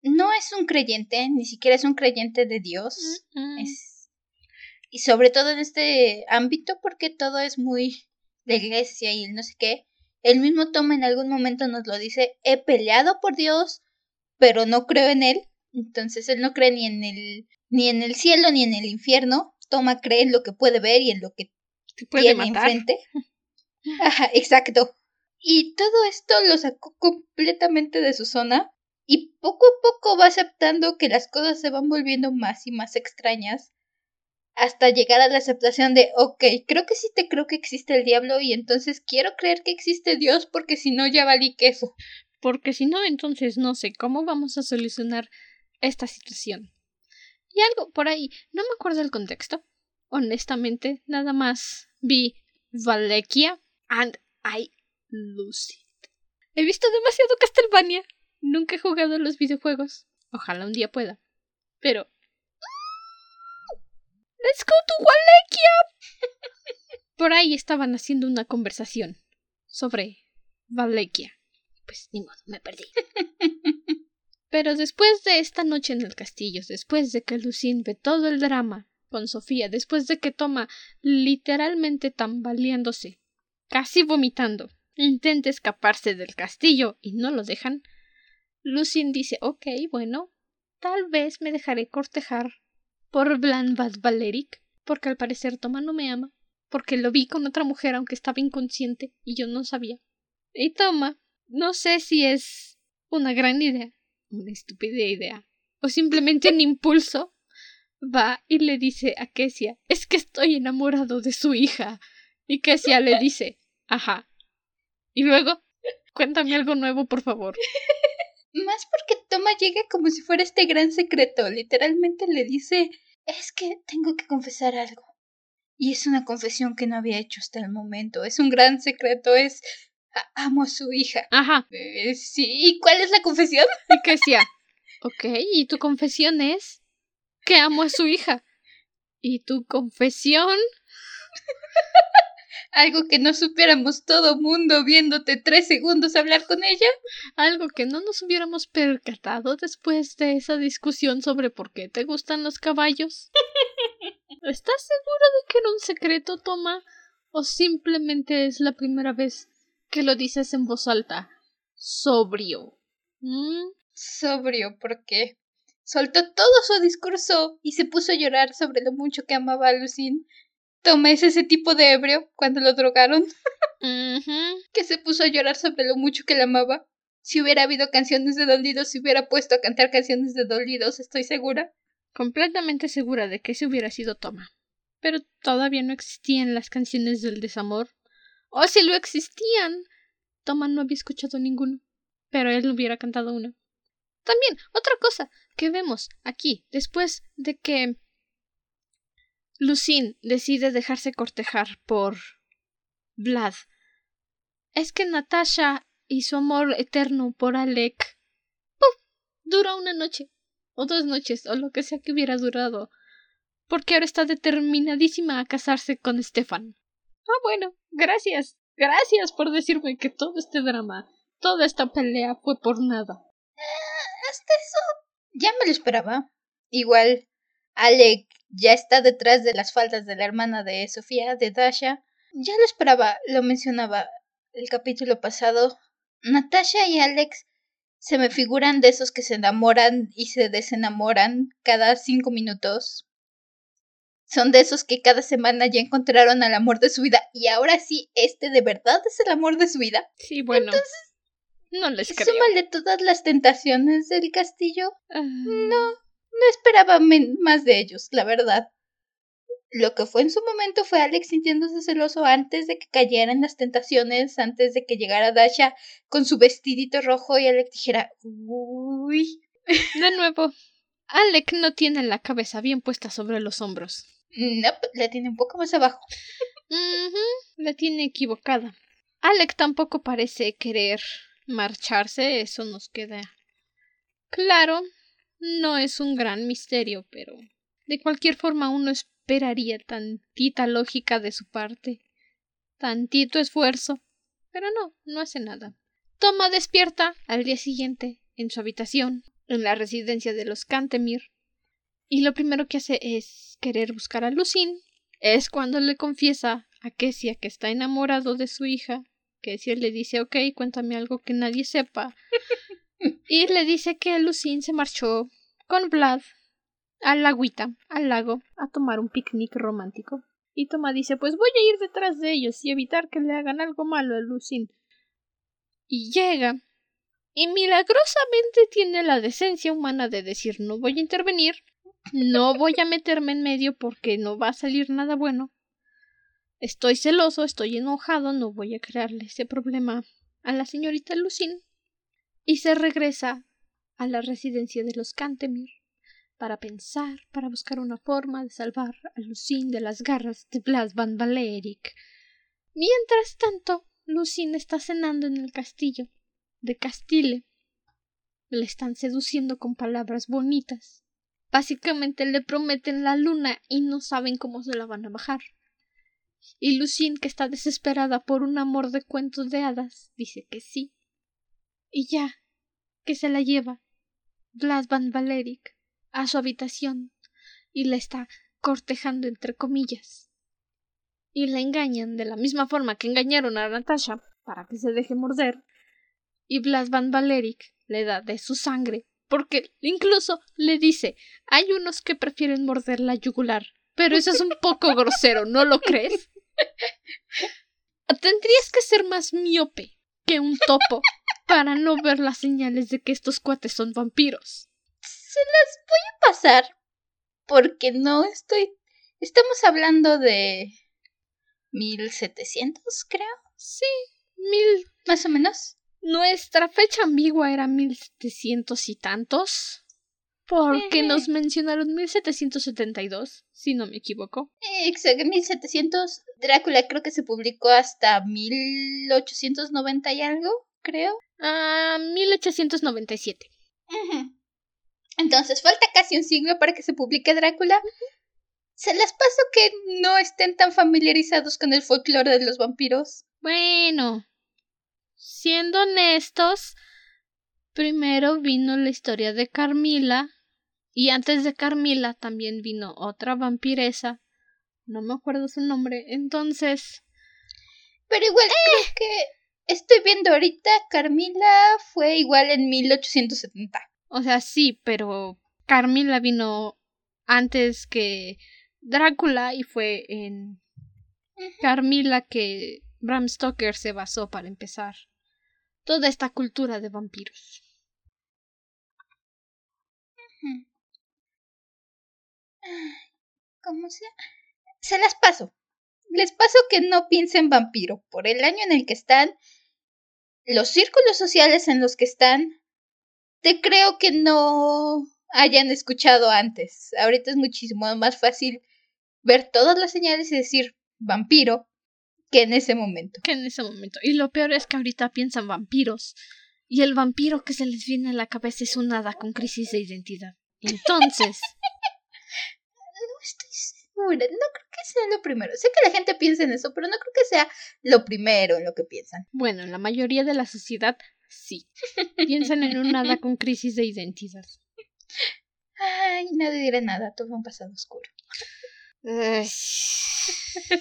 B: No es un creyente, ni siquiera es un creyente de Dios. Es... Y sobre todo en este ámbito porque todo es muy de iglesia y no sé qué. El mismo Toma en algún momento nos lo dice, he peleado por Dios, pero no creo en él. Entonces él no cree ni en el ni en el cielo ni en el infierno. Toma cree en lo que puede ver y en lo que
A: puede tiene enfrente.
B: Ajá, exacto. Y todo esto lo sacó completamente de su zona y poco a poco va aceptando que las cosas se van volviendo más y más extrañas hasta llegar a la aceptación de, ok, creo que sí te creo que existe el diablo y entonces quiero creer que existe Dios porque si no ya valí queso.
A: Porque si no, entonces no sé cómo vamos a solucionar esta situación. Y algo por ahí, no me acuerdo el contexto. Honestamente, nada más vi Valekia and I it. He visto demasiado Castlevania. Nunca he jugado los videojuegos. Ojalá un día pueda. Pero Let's go to Valekia. Por ahí estaban haciendo una conversación sobre Valekia. Pues ni modo, me perdí. Pero después de esta noche en el castillo, después de que Lucien ve todo el drama con Sofía, después de que toma literalmente tambaleándose, casi vomitando, intenta escaparse del castillo y no lo dejan, Lucien dice ok, bueno, tal vez me dejaré cortejar por Blanvad Valeric, porque al parecer Toma no me ama, porque lo vi con otra mujer aunque estaba inconsciente y yo no sabía. Y Toma, no sé si es una gran idea, una estúpida idea, o simplemente un impulso, va y le dice a Kesia, es que estoy enamorado de su hija. Y Kesia le dice, ajá. Y luego, cuéntame algo nuevo, por favor.
B: Más porque Toma llega como si fuera este gran secreto. Literalmente le dice, es que tengo que confesar algo. Y es una confesión que no había hecho hasta el momento. Es un gran secreto, es... amo a su hija.
A: Ajá.
B: Eh, sí, ¿y cuál es la confesión?
A: Decía, ok, ¿y tu confesión es que amo a su hija? ¿Y tu confesión?
B: Algo que no supiéramos todo mundo viéndote tres segundos hablar con ella.
A: Algo que no nos hubiéramos percatado después de esa discusión sobre por qué te gustan los caballos. ¿Estás seguro de que era un secreto, Toma? ¿O simplemente es la primera vez que lo dices en voz alta? Sobrio.
B: ¿Mm? Sobrio, ¿por qué? Soltó todo su discurso y se puso a llorar sobre lo mucho que amaba a Lucine Tomes ese tipo de ebrio cuando lo drogaron. Que se puso a llorar sobre lo mucho que la amaba. Si hubiera habido canciones de dolidos, se hubiera puesto a cantar canciones de dolidos, estoy segura.
A: Completamente segura de que ese hubiera sido Toma. Pero todavía no existían las canciones del desamor. O si lo existían, Toma no había escuchado ninguno. Pero él hubiera cantado una. También, otra cosa que vemos aquí, después de que Lucine decide dejarse cortejar por Vlad. Es que Natasha y su amor eterno por Alec ¡puf! dura una noche o dos noches o lo que sea que hubiera durado porque ahora está determinadísima a casarse con Stefan. Ah, bueno, gracias. Gracias por decirme que todo este drama, toda esta pelea fue por nada.
B: Eh, hasta eso ya me lo esperaba. Igual Alec ya está detrás de las faldas de la hermana de Sofía, de Dasha. Ya lo esperaba, lo mencionaba el capítulo pasado. Natasha y Alex se me figuran de esos que se enamoran y se desenamoran cada cinco minutos. Son de esos que cada semana ya encontraron al amor de su vida y ahora sí, este de verdad es el amor de su vida.
A: Sí, bueno. Entonces, no les creo.
B: Súmale todas las tentaciones del castillo. Ah. No, no esperaba más de ellos, la verdad. Lo que fue en su momento fue Alex sintiéndose celoso antes de que cayeran las tentaciones, antes de que llegara Dasha con su vestidito rojo y Alex dijera, uy.
A: De nuevo, Alec no tiene la cabeza bien puesta sobre los hombros.
B: No, la tiene un poco más abajo.
A: la tiene equivocada. Alec tampoco parece querer marcharse, eso nos queda claro. No es un gran misterio, pero de cualquier forma uno es esperaría tantita lógica de su parte, tantito esfuerzo, pero no, no hace nada. Toma despierta al día siguiente en su habitación, en la residencia de los Cantemir, y lo primero que hace es querer buscar a Lucin. Es cuando le confiesa a Kesia que está enamorado de su hija. Kesia le dice, ok, cuéntame algo que nadie sepa. Y le dice que Lucin se marchó con Vlad al agüita, al lago, a tomar un picnic romántico. Y Toma dice, pues voy a ir detrás de ellos y evitar que le hagan algo malo a Lucin. Y llega, y milagrosamente tiene la decencia humana de decir no voy a intervenir, no voy a meterme en medio porque no va a salir nada bueno. Estoy celoso, estoy enojado, no voy a crearle ese problema a la señorita Lucin. Y se regresa a la residencia de los Cantemir para pensar, para buscar una forma de salvar a Lucine de las garras de Blas Van Valeric. Mientras tanto, Lucine está cenando en el castillo de Castile. Le están seduciendo con palabras bonitas. Básicamente le prometen la luna y no saben cómo se la van a bajar. Y Lucine, que está desesperada por un amor de cuentos de hadas, dice que sí. Y ya, que se la lleva Blas Van Valeric a su habitación y la está cortejando entre comillas. Y la engañan de la misma forma que engañaron a Natasha para que se deje morder. Y Blas Van Valeric le da de su sangre, porque incluso le dice hay unos que prefieren morder la yugular. Pero eso es un poco grosero, ¿no lo crees? Tendrías que ser más miope que un topo para no ver las señales de que estos cuates son vampiros
B: se las voy a pasar porque no estoy... Estamos hablando de... 1700, creo.
A: Sí, mil...
B: Más o menos.
A: Nuestra fecha ambigua era 1700 y tantos. Porque nos mencionaron 1772, si no me equivoco.
B: Exacto, 1700. Drácula creo que se publicó hasta 1890 y algo, creo.
A: Ah, 1897.
B: Entonces falta casi un siglo para que se publique Drácula. Se las paso que no estén tan familiarizados con el folclore de los vampiros.
A: Bueno, siendo honestos, primero vino la historia de Carmila y antes de Carmila también vino otra vampiresa. No me acuerdo su nombre, entonces...
B: Pero igual creo eh. que estoy viendo ahorita, Carmila fue igual en 1870.
A: O sea, sí, pero Carmila vino antes que Drácula y fue en Carmila que Bram Stoker se basó para empezar toda esta cultura de vampiros.
B: ¿Cómo sea? Se las paso. Les paso que no piensen vampiro por el año en el que están, los círculos sociales en los que están, te creo que no hayan escuchado antes. Ahorita es muchísimo más fácil ver todas las señales y decir vampiro que en ese momento.
A: Que en ese momento. Y lo peor es que ahorita piensan vampiros. Y el vampiro que se les viene a la cabeza es un hada con crisis de identidad. Entonces.
B: no estoy segura. No creo que sea lo primero. Sé que la gente piensa en eso, pero no creo que sea lo primero en lo que piensan.
A: Bueno, la mayoría de la sociedad Sí. Piensan en un nada con crisis de identidad.
B: Ay, nadie dirá nada, tuve un pasado oscuro.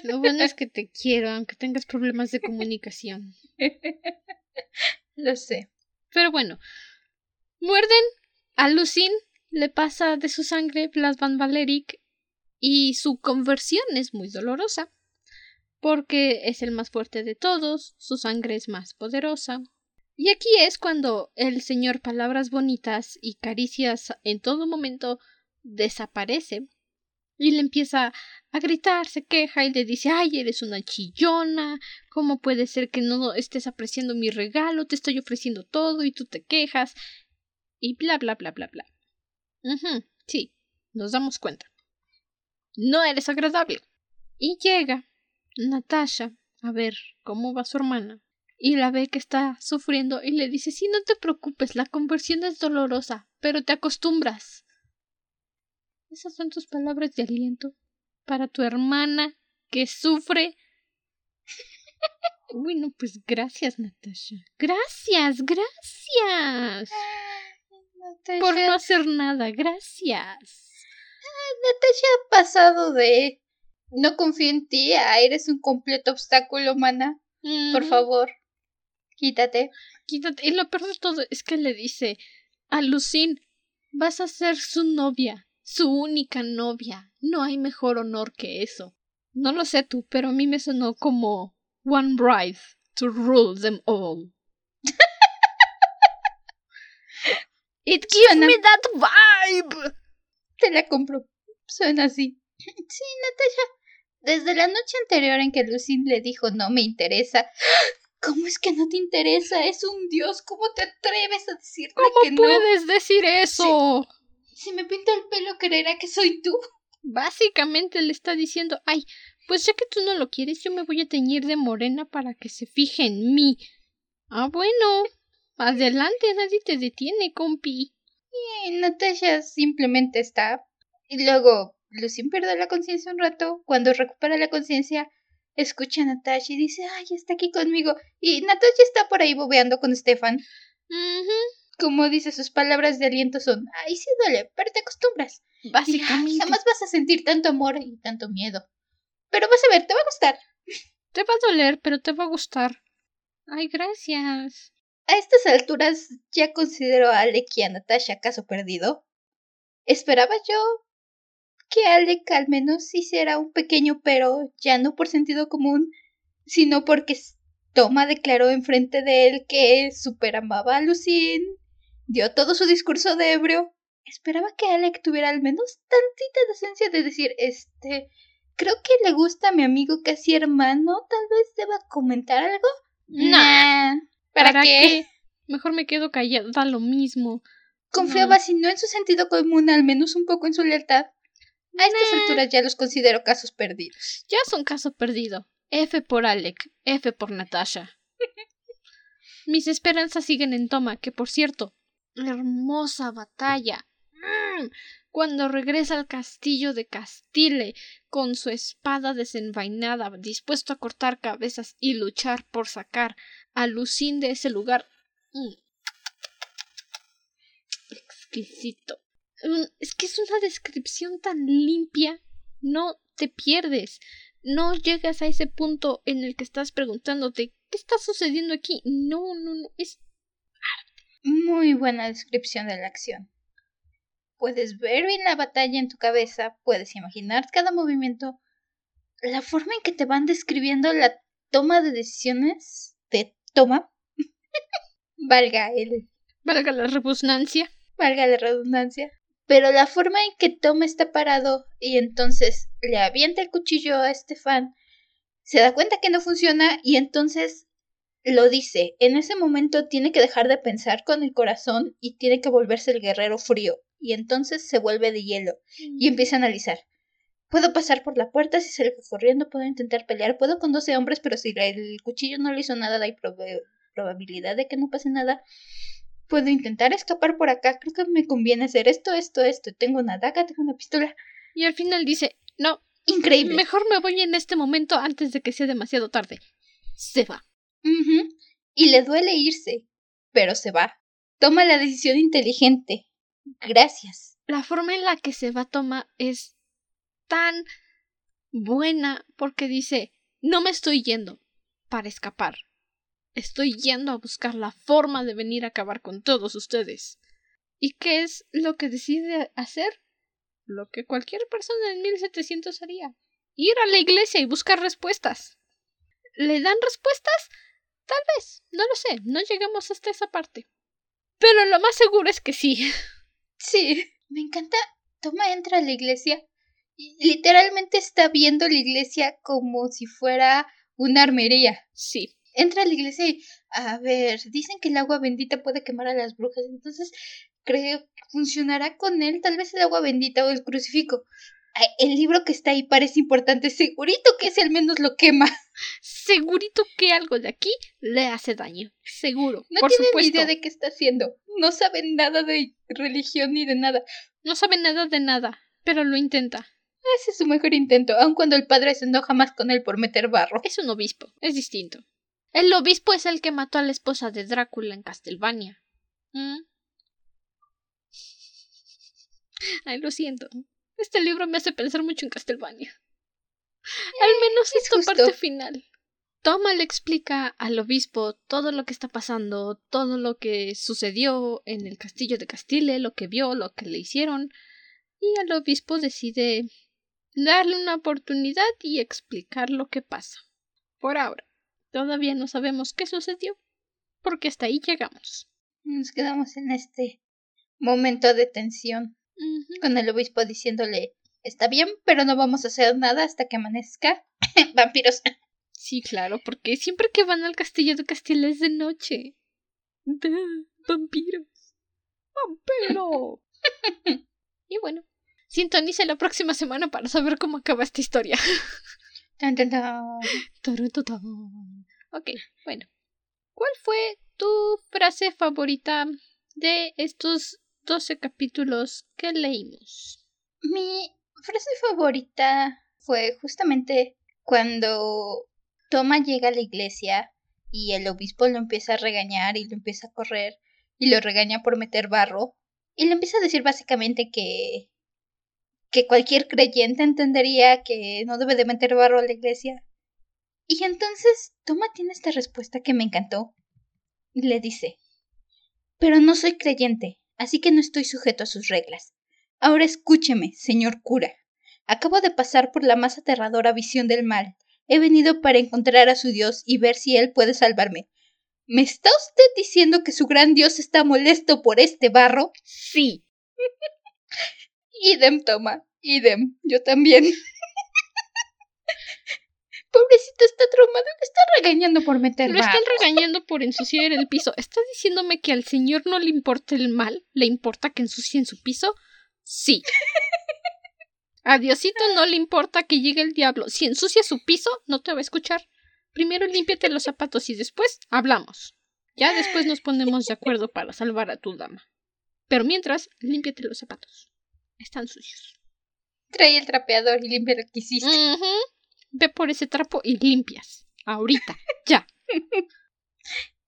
A: lo bueno es que te quiero, aunque tengas problemas de comunicación.
B: lo sé.
A: Pero bueno, muerden a Lucin, le pasa de su sangre Blas Van Valeric y su conversión es muy dolorosa porque es el más fuerte de todos, su sangre es más poderosa. Y aquí es cuando el señor Palabras Bonitas y Caricias en todo momento desaparece y le empieza a gritar, se queja y le dice ay, eres una chillona, ¿cómo puede ser que no estés apreciando mi regalo? Te estoy ofreciendo todo y tú te quejas y bla bla bla bla bla. sí, nos damos cuenta. No eres agradable. Y llega Natasha a ver cómo va su hermana y la ve que está sufriendo y le dice sí, no te preocupes, la conversión es dolorosa, pero te acostumbras. Esas son tus palabras de aliento para tu hermana que sufre. Bueno, pues gracias, Natasha. Gracias, gracias. Por no hacer nada, gracias.
B: Natasha ha pasado de no confío en ti, ah, eres un completo obstáculo, mana. Por favor, quítate.
A: Quítate. Y lo peor de todo es que le dice a Lucín, vas a ser su novia, su única novia. No hay mejor honor que eso. No lo sé tú, pero a mí me sonó como One Bride to rule them all. It gives me that vibe.
B: Te la compro. Suena así. Sí, Natasha. Desde la noche anterior en que Lucin le dijo no me interesa. ¿Cómo es que no te interesa? Es un dios. ¿Cómo te atreves a decirle que
A: no? ¿Cómo puedes decir eso?
B: Si, me pinta el pelo, creerá que soy tú.
A: Básicamente le está diciendo, ay, pues ya que tú no lo quieres, yo me voy a teñir de morena para que se fije en mí. Ah, bueno. Adelante, nadie te detiene, compi.
B: Y Natasha simplemente está. Y luego Lucien pierde la conciencia un rato. Cuando recupera la conciencia, escucha a Natasha y dice, ay, está aquí conmigo. Y Natasha está por ahí bobeando con Stefan. Como dice, sus palabras de aliento son, ay, sí duele, pero te acostumbras. Básicamente. jamás vas a sentir tanto amor y tanto miedo. Pero vas a ver, te va a gustar.
A: Te va a doler, pero te va a gustar. Ay, gracias.
B: A estas alturas ya considero a Alec y a Natasha caso perdido. Esperaba yo que Alec al menos hiciera un pequeño pero, ya no por sentido común, sino porque Toma declaró enfrente de él que super amaba a Lucine, dio todo su discurso de ebrio. Esperaba que Alec tuviera al menos tantita decencia de decir, este, creo que le gusta a mi amigo casi hermano, tal vez deba comentar algo.
A: Nah, ¿para, qué? Mejor me quedo callada, lo mismo.
B: Confiaba, si no en su sentido común, al menos un poco en su lealtad. A estas alturas ya los considero casos perdidos.
A: Ya son caso perdido. F por Alec, F por Natasha. Mis esperanzas siguen en toma, que por cierto, hermosa batalla. Mm, cuando regresa al castillo de Castile con su espada desenvainada, dispuesto a cortar cabezas y luchar por sacar a Lucín de ese lugar. Mm. Exquisito es que es una descripción tan limpia, no te pierdes, no llegas a ese punto en el que estás preguntándote ¿qué está sucediendo aquí? No, no, no, es.
B: Muy buena descripción de la acción. Puedes ver bien la batalla en tu cabeza, puedes imaginar cada movimiento, la forma en que te van describiendo la toma de decisiones de toma. valga el.
A: Valga la repugnancia.
B: Valga la redundancia pero la forma en que Tom está parado y entonces le avienta el cuchillo a Estefan, se da cuenta que no funciona y entonces lo dice. En ese momento tiene que dejar de pensar con el corazón y tiene que volverse el guerrero frío. Y entonces se vuelve de hielo y mm. empieza a analizar. Puedo pasar por la puerta si salgo corriendo, puedo intentar pelear, puedo con 12 hombres, pero si el cuchillo no le hizo nada, hay probabilidad de que no pase nada puedo intentar escapar por acá, creo que me conviene hacer esto, esto, esto, tengo una daga, tengo una pistola.
A: Y al final dice, no,
B: increíble.
A: Mejor me voy en este momento antes de que sea demasiado tarde. Se va.
B: Y le duele irse, pero se va. Toma la decisión inteligente. Gracias.
A: la forma en la que se va a tomar es tan buena porque dice, no me estoy yendo para escapar. Estoy yendo a buscar la forma de venir a acabar con todos ustedes. ¿Y qué es lo que decide hacer? Lo que cualquier persona en 1700 haría. Ir a la iglesia y buscar respuestas. ¿Le dan respuestas? Tal vez, no lo sé, no llegamos hasta esa parte. Pero lo más seguro es que sí.
B: Sí, me encanta. Toma entra a la iglesia literalmente está viendo la iglesia como si fuera una armería.
A: Sí.
B: Entra a la iglesia y, a ver, dicen que el agua bendita puede quemar a las brujas, entonces creo que funcionará con él, tal vez el agua bendita o el crucifijo. El libro que está ahí parece importante, segurito que ese al menos lo quema.
A: Segurito que algo de aquí le hace daño. Seguro.
B: No
A: por
B: tiene
A: supuesto.
B: ni idea de qué está haciendo. No saben nada de religión ni de nada.
A: No sabe nada de nada, pero lo intenta.
B: Ese es su mejor intento, aun cuando el padre se enoja más con él por meter barro.
A: Es un obispo, es distinto. El obispo es el que mató a la esposa de Drácula en Castlevania. ¿Mm? Ay, lo siento. Este libro me hace pensar mucho en Castlevania. Al menos
B: es
A: esta
B: justo.
A: parte final. Toma le explica al obispo todo lo que está pasando, todo lo que sucedió en el castillo de Castile, lo que vio, lo que le hicieron, y el obispo decide darle una oportunidad y explicar lo que pasa. Por ahora, todavía no sabemos qué sucedió, porque hasta ahí llegamos.
B: Nos quedamos en este momento de tensión, con el obispo diciéndole, está bien, pero no vamos a hacer nada hasta que amanezca. Vampiros.
A: Sí, claro, porque siempre que van al castillo de Castilla es de noche. Duh, vampiros. ¡Vampiro! y bueno, sintonice la próxima semana para saber cómo acaba esta historia.
B: Tan, tan, tan.
A: Ok, bueno. ¿Cuál fue tu frase favorita de estos 12 capítulos que leímos?
B: Mi frase favorita fue justamente cuando Toma llega a la iglesia y el obispo lo empieza a regañar y lo empieza a correr y lo regaña por meter barro y le empieza a decir básicamente que que cualquier creyente entendería que no debe de meter barro a la iglesia. Y entonces Toma tiene esta respuesta que me encantó. Le dice, pero no soy creyente, así que no estoy sujeto a sus reglas. Ahora escúcheme, señor cura. Acabo de pasar por la más aterradora visión del mal. He venido para encontrar a su Dios y ver si él puede salvarme. ¿Me está usted diciendo que su gran Dios está molesto por este barro?
A: Sí.
B: Idem, toma. Idem. Yo también. Pobrecito está traumado. Le está regañando por meter
A: Lo están regañando por ensuciar el piso. ¿Estás diciéndome que al señor no le importa el mal? ¿Le importa que ensucien su piso? Sí. A Diosito no le importa que llegue el diablo. Si ensucia su piso, no te va a escuchar. Primero límpiate los zapatos y después hablamos. Ya después nos ponemos de acuerdo para salvar a tu dama. Pero mientras, límpiate los zapatos. Están sucios.
B: Trae el trapeador y limpia lo que hiciste.
A: Ve por ese trapo y limpias. Ahorita. Ya.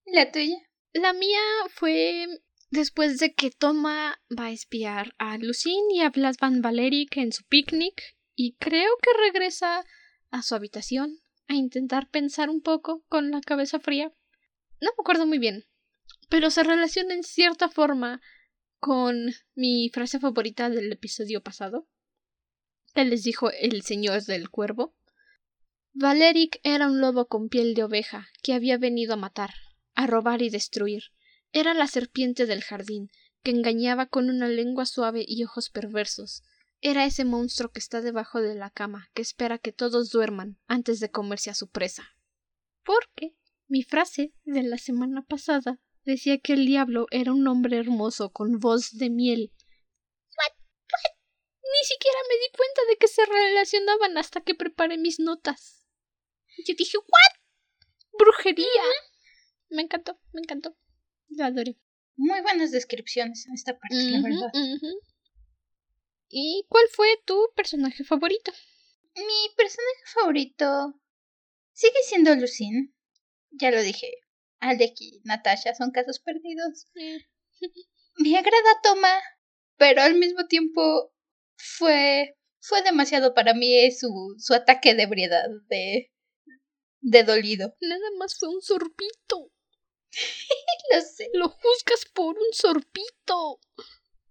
B: ¿La tuya?
A: La mía fue después de que Toma va a espiar a Lucine y a Blas Van Valeric en su picnic y creo que regresa a su habitación a intentar pensar un poco con la cabeza fría. No me acuerdo muy bien, pero se relaciona en cierta forma con mi frase favorita del episodio pasado, que les dijo el señor del cuervo. Valeric era un lobo con piel de oveja que había venido a matar, a robar y destruir. Era la serpiente del jardín, que engañaba con una lengua suave y ojos perversos. Era ese monstruo que está debajo de la cama, que espera que todos duerman antes de comerse a su presa. Porque mi frase de la semana pasada decía que el diablo era un hombre hermoso con voz de miel. ¿What? ¿What? Ni siquiera me di cuenta de que se relacionaban hasta que preparé mis notas. Yo dije, ¿what? Brujería. Me encantó, me encantó. Lo adoré.
B: Muy buenas descripciones en esta parte, la verdad.
A: ¿Y cuál fue tu personaje favorito?
B: Mi personaje favorito sigue siendo Lucine. Ya lo dije. Alec y Natasha son casos perdidos. Me agrada Toma. pero al mismo tiempo fue fue demasiado para mí su, su ataque de ebriedad, de, de dolido.
A: Nada más fue un sorbito.
B: lo sé.
A: Lo juzgas por un sorbito.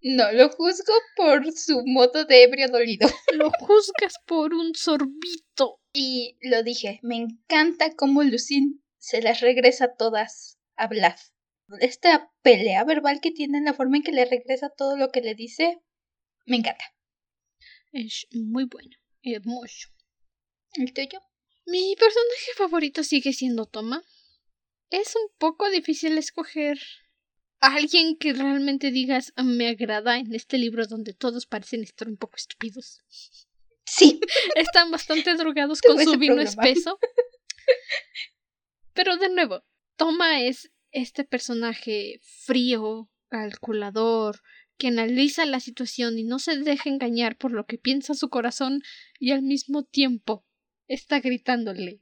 B: No, lo juzgo por su modo de ebrio dolido.
A: Lo juzgas por un sorbito.
B: Y lo dije, me encanta cómo Lucine se las regresa todas a Vlad. Esta pelea verbal que tiene, la forma en que le regresa todo lo que le dice, me encanta.
A: Es muy bueno, hermoso.
B: ¿El tuyo?
A: Mi personaje favorito sigue siendo Toma. Es un poco difícil escoger a alguien que realmente digas me agrada en este libro donde todos parecen estar un poco estúpidos.
B: Sí.
A: Están bastante drogados con su vino espeso. Pero de nuevo, Toma es este personaje frío, calculador, que analiza la situación y no se deja engañar por lo que piensa su corazón y al mismo tiempo está gritándole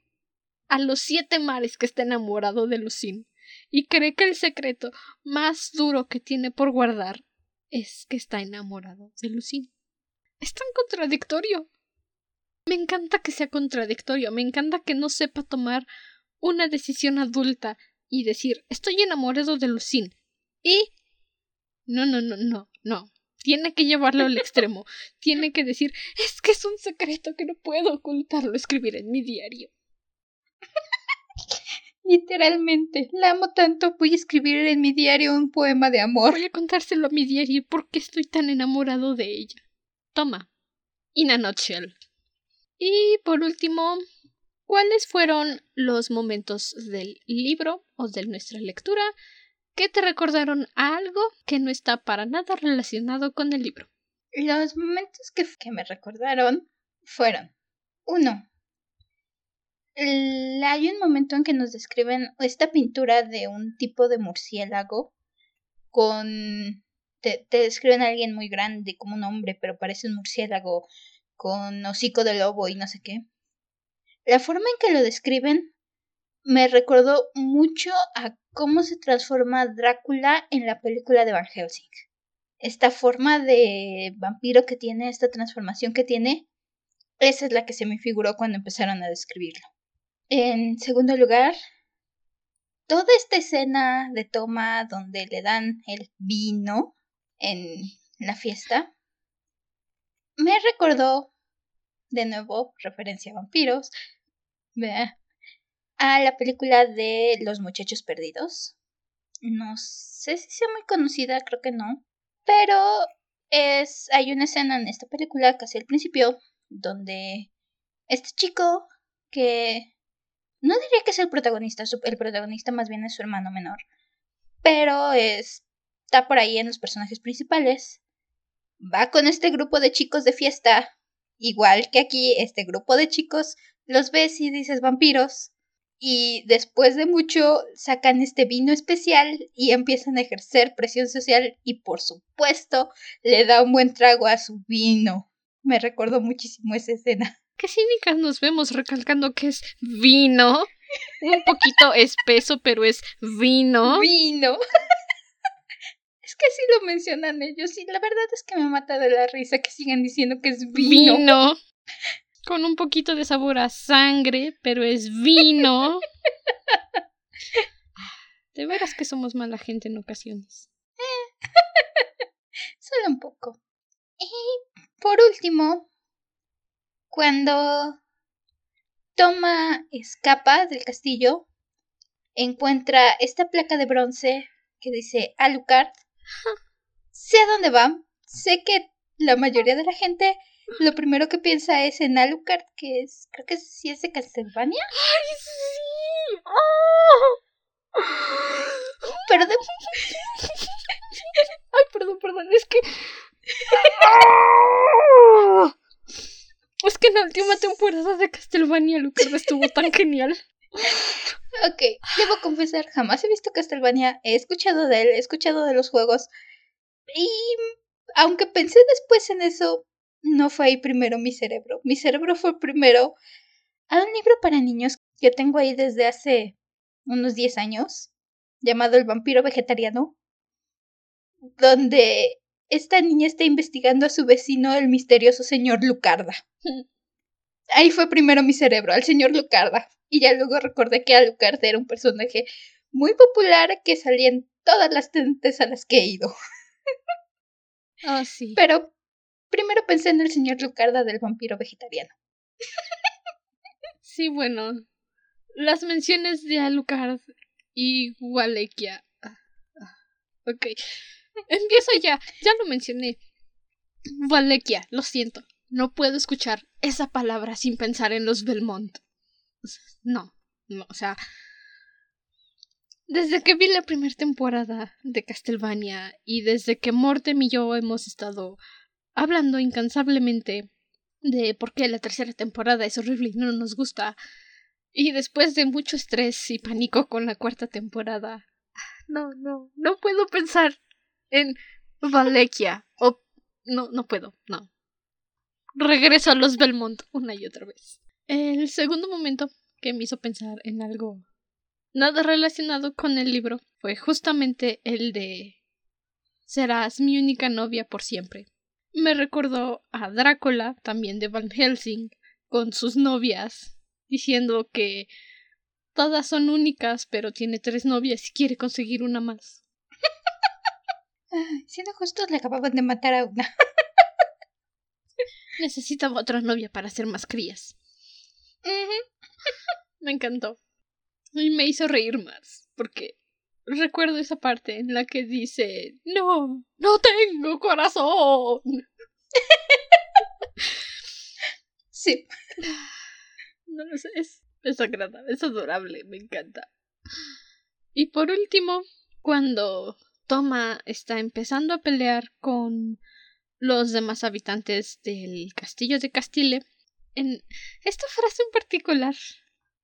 A: a los siete mares que está enamorado de Lucín y cree que el secreto más duro que tiene por guardar es que está enamorado de Lucín. Es tan contradictorio. Me encanta que sea contradictorio, me encanta que no sepa tomar una decisión adulta y decir estoy enamorado de Lucín y no, no, no, no, no. Tiene que llevarlo al extremo. Tiene que decir es que es un secreto que no puedo ocultarlo, escribir en mi diario.
B: Literalmente, la amo tanto, voy a escribir en mi diario un poema de amor.
A: Voy a contárselo a mi diario por qué estoy tan enamorado de ella. Toma. In a nutshell. Y por último, ¿cuáles fueron los momentos del libro o de nuestra lectura que te recordaron a algo que no está para nada relacionado con el libro?
B: Los momentos que, me recordaron fueron uno, hay un momento en que nos describen esta pintura de un tipo de murciélago con... Te, describen a alguien muy grande, como un hombre, pero parece un murciélago con hocico de lobo y no sé qué. La forma en que lo describen me recordó mucho a cómo se transforma Drácula en la película de Van Helsing. Esta forma de vampiro que tiene, esta transformación que tiene, esa es la que se me figuró cuando empezaron a describirlo. En segundo lugar, toda esta escena de toma donde le dan el vino en la fiesta me recordó de nuevo referencia a vampiros a la película de Los muchachos perdidos. No sé si sea muy conocida, creo que no, pero es hay una escena en esta película casi al principio donde este chico que no diría que es el protagonista, el protagonista más bien es su hermano menor. Pero está por ahí en los personajes principales. Va con este grupo de chicos de fiesta. Igual que aquí, este grupo de chicos los ves y dices vampiros. Y después de mucho sacan este vino especial y empiezan a ejercer presión social y por supuesto le da un buen trago a su vino. Me recordó muchísimo esa escena.
A: Qué cínicas nos vemos recalcando que es vino. Un poquito espeso, pero es vino.
B: Vino. Que así lo mencionan ellos y la verdad es que me mata de la risa que sigan diciendo que es vino. Vino.
A: Con un poquito de sabor a sangre, pero es vino. De veras que somos mala gente en ocasiones.
B: Solo un poco. Y por último, cuando Toma escapa del castillo, encuentra esta placa de bronce que dice Alucard. Sé a dónde va. Sé que la mayoría de la gente lo primero que piensa es en Alucard, que es, creo que sí es de Castlevania.
A: ¡Ay, sí!
B: Perdón.
A: Ay, perdón, perdón, es que... Es que en la última temporada de Castlevania Lucas estuvo tan genial.
B: Ok, debo confesar, jamás he visto Castlevania, he escuchado de él, he escuchado de los juegos. Y aunque pensé después en eso, no fue ahí primero mi cerebro. Mi cerebro fue primero a un libro para niños que tengo ahí desde hace unos 10 años, llamado El vampiro vegetariano, donde esta niña está investigando a su vecino, el misterioso señor Lucarda. Ahí fue primero mi cerebro, al señor Lucarda. Y ya luego recordé que Alucard era un personaje muy popular que salía en todas las tenentes a las que he ido.
A: Ah, sí.
B: Pero primero pensé en el señor Lucarda del vampiro vegetariano.
A: Sí, bueno. Las menciones de Alucard y Walekia. Ah, ah, ok. Empiezo ya. Ya lo mencioné. Walekia, lo siento. No puedo escuchar esa palabra sin pensar en los Belmont. No, no, o sea, desde que vi la primera temporada de Castlevania y desde que Mortem y yo hemos estado hablando incansablemente de por qué la tercera temporada es horrible y no nos gusta, y después de mucho estrés y pánico con la cuarta temporada, no, no, no puedo pensar en Valekia o no, no puedo, no. Regreso a los Belmont una y otra vez. El segundo momento que me hizo pensar en algo nada relacionado con el libro fue justamente el de Serás mi única novia por siempre. Me recordó a Drácula, también de Van Helsing, con sus novias, diciendo que todas son únicas, pero tiene tres novias y quiere conseguir una más.
B: siendo justos, le acababan de matar a una.
A: Necesitaba otra novia para hacer más crías. me encantó. Y me hizo reír más, porque recuerdo esa parte en la que dice, no, no tengo corazón.
B: sí.
A: No lo sé, es, es agradable, es adorable, me encanta. Y por último, cuando Toma está empezando a pelear con los demás habitantes del castillo de Castile, en esta frase en particular,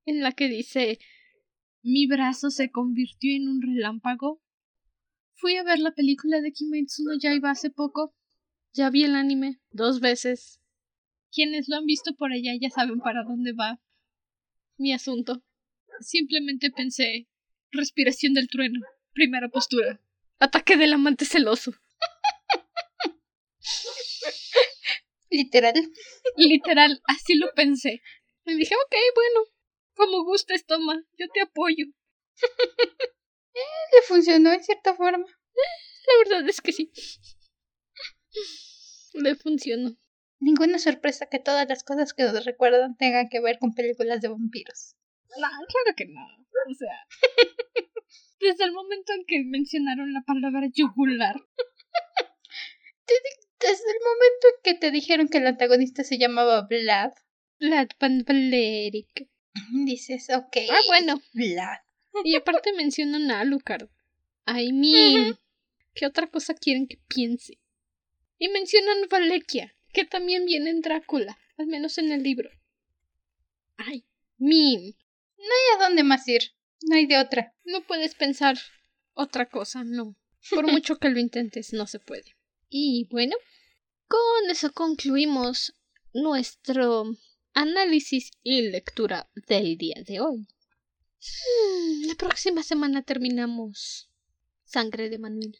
A: en la que dice mi brazo se convirtió en un relámpago. Fui a ver la película de Kimetsu no Yaiba hace poco. Ya vi el anime dos veces. Quienes lo han visto por allá ya saben para dónde va mi asunto. Simplemente pensé respiración del trueno, primera postura, ataque del amante celoso.
B: Literal.
A: Literal, así lo pensé. Me dije, ok, bueno, como gustes, toma, yo te apoyo.
B: eh, le funcionó en cierta forma.
A: La verdad es que sí. Le funcionó.
B: Ninguna sorpresa que todas las cosas que nos recuerdan tengan que ver con películas de vampiros.
A: No, claro que no. O sea, desde el momento en que mencionaron la palabra yugular.
B: Desde el momento en que te dijeron que el antagonista se llamaba Vlad.
A: Vlad Van Valeric.
B: Dices, ok.
A: Ah, bueno.
B: Vlad.
A: Y aparte mencionan a Alucard. I mean, ¿qué otra cosa quieren que piense? Y mencionan Valekia, que también viene en Drácula, al menos en el libro. Ay, mean.
B: No hay a dónde más ir. No hay de otra.
A: No puedes pensar otra cosa, no. Por mucho que lo intentes, no se puede. Y bueno, con eso concluimos nuestro análisis y lectura del día de hoy. Hmm, la próxima semana terminamos Sangre de Manuel.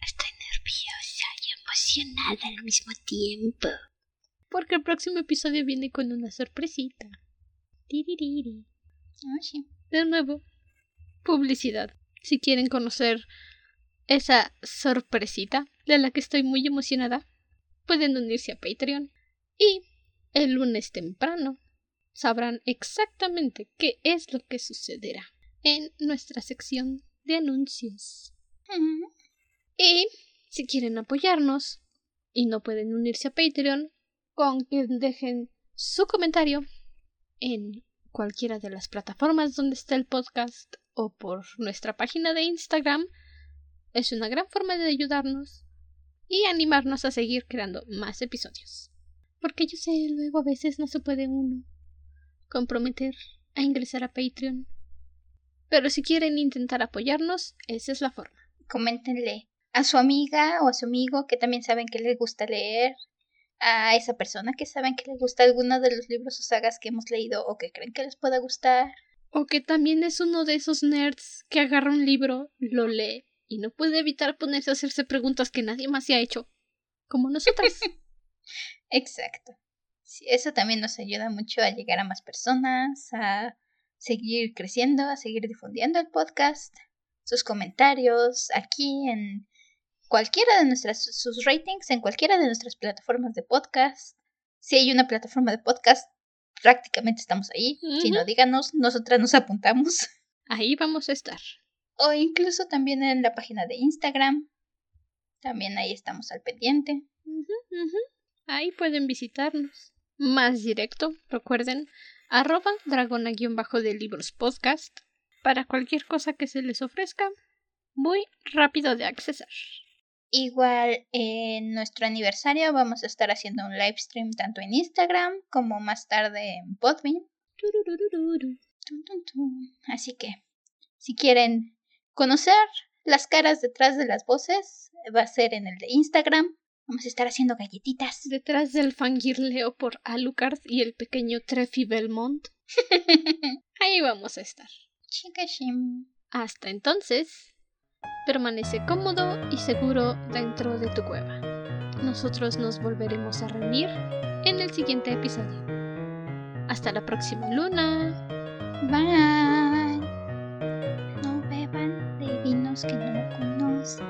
A: Estoy nerviosa y emocionada al mismo tiempo. Porque el próximo episodio viene con una sorpresita.
B: Ah,
A: de nuevo, publicidad. Si quieren conocer esa sorpresita de la que estoy muy emocionada, pueden unirse a Patreon y el lunes temprano sabrán exactamente qué es lo que sucederá en nuestra sección de anuncios. Y si quieren apoyarnos y no pueden unirse a Patreon, con que dejen su comentario en cualquiera de las plataformas donde está el podcast o por nuestra página de Instagram, es una gran forma de ayudarnos y animarnos a seguir creando más episodios. Porque yo sé, luego a veces no se puede uno comprometer a ingresar a Patreon. Pero si quieren intentar apoyarnos, esa es la forma.
B: Coméntenle a su amiga o a su amigo que también saben que les gusta leer, a esa persona que saben que les gusta alguno de los libros o sagas que hemos leído o que creen que les pueda gustar.
A: O que también es uno de esos nerds que agarra un libro, lo lee y no puede evitar ponerse a hacerse preguntas que nadie más se ha hecho, como nosotras.
B: Exacto. Sí, eso también nos ayuda mucho a llegar a más personas, a seguir creciendo, a seguir difundiendo el podcast, sus comentarios aquí en cualquiera de nuestras sus ratings en cualquiera de nuestras plataformas de podcast. Si hay una plataforma de podcast, prácticamente estamos ahí. Si no, díganos, nosotras nos apuntamos.
A: Ahí vamos a estar.
B: O incluso también en la página de Instagram. También ahí estamos al pendiente.
A: Ahí pueden visitarnos. Más directo, recuerden, arroba dragona-de libros podcast para cualquier cosa que se les ofrezca. Muy rápido de accesar.
B: Igual en nuestro aniversario vamos a estar haciendo un live stream tanto en Instagram como más tarde en Podbean. Así que, si quieren conocer las caras detrás de las voces, va a ser en el de Instagram. Vamos a estar haciendo galletitas.
A: Detrás del fangirleo por Alucard y el pequeño Treffy Belmont. Ahí vamos a estar.
B: Chikashim.
A: Hasta entonces, Permanece cómodo y seguro dentro de tu cueva. Nosotros nos volveremos a reunir en el siguiente episodio. Hasta la próxima luna.
B: Bye. Que no conocen.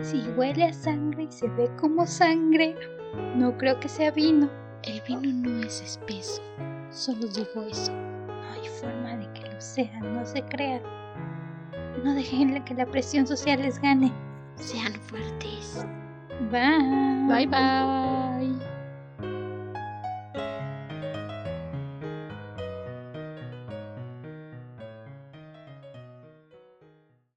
B: Si huele a sangre y se ve como sangre, no creo que sea vino.
A: El vino no es espeso. Solo digo eso.
B: No hay forma de que lo sea, no se crea. No dejen que la presión social les gane.
A: Sean fuertes.
B: Bye.
A: Bye bye.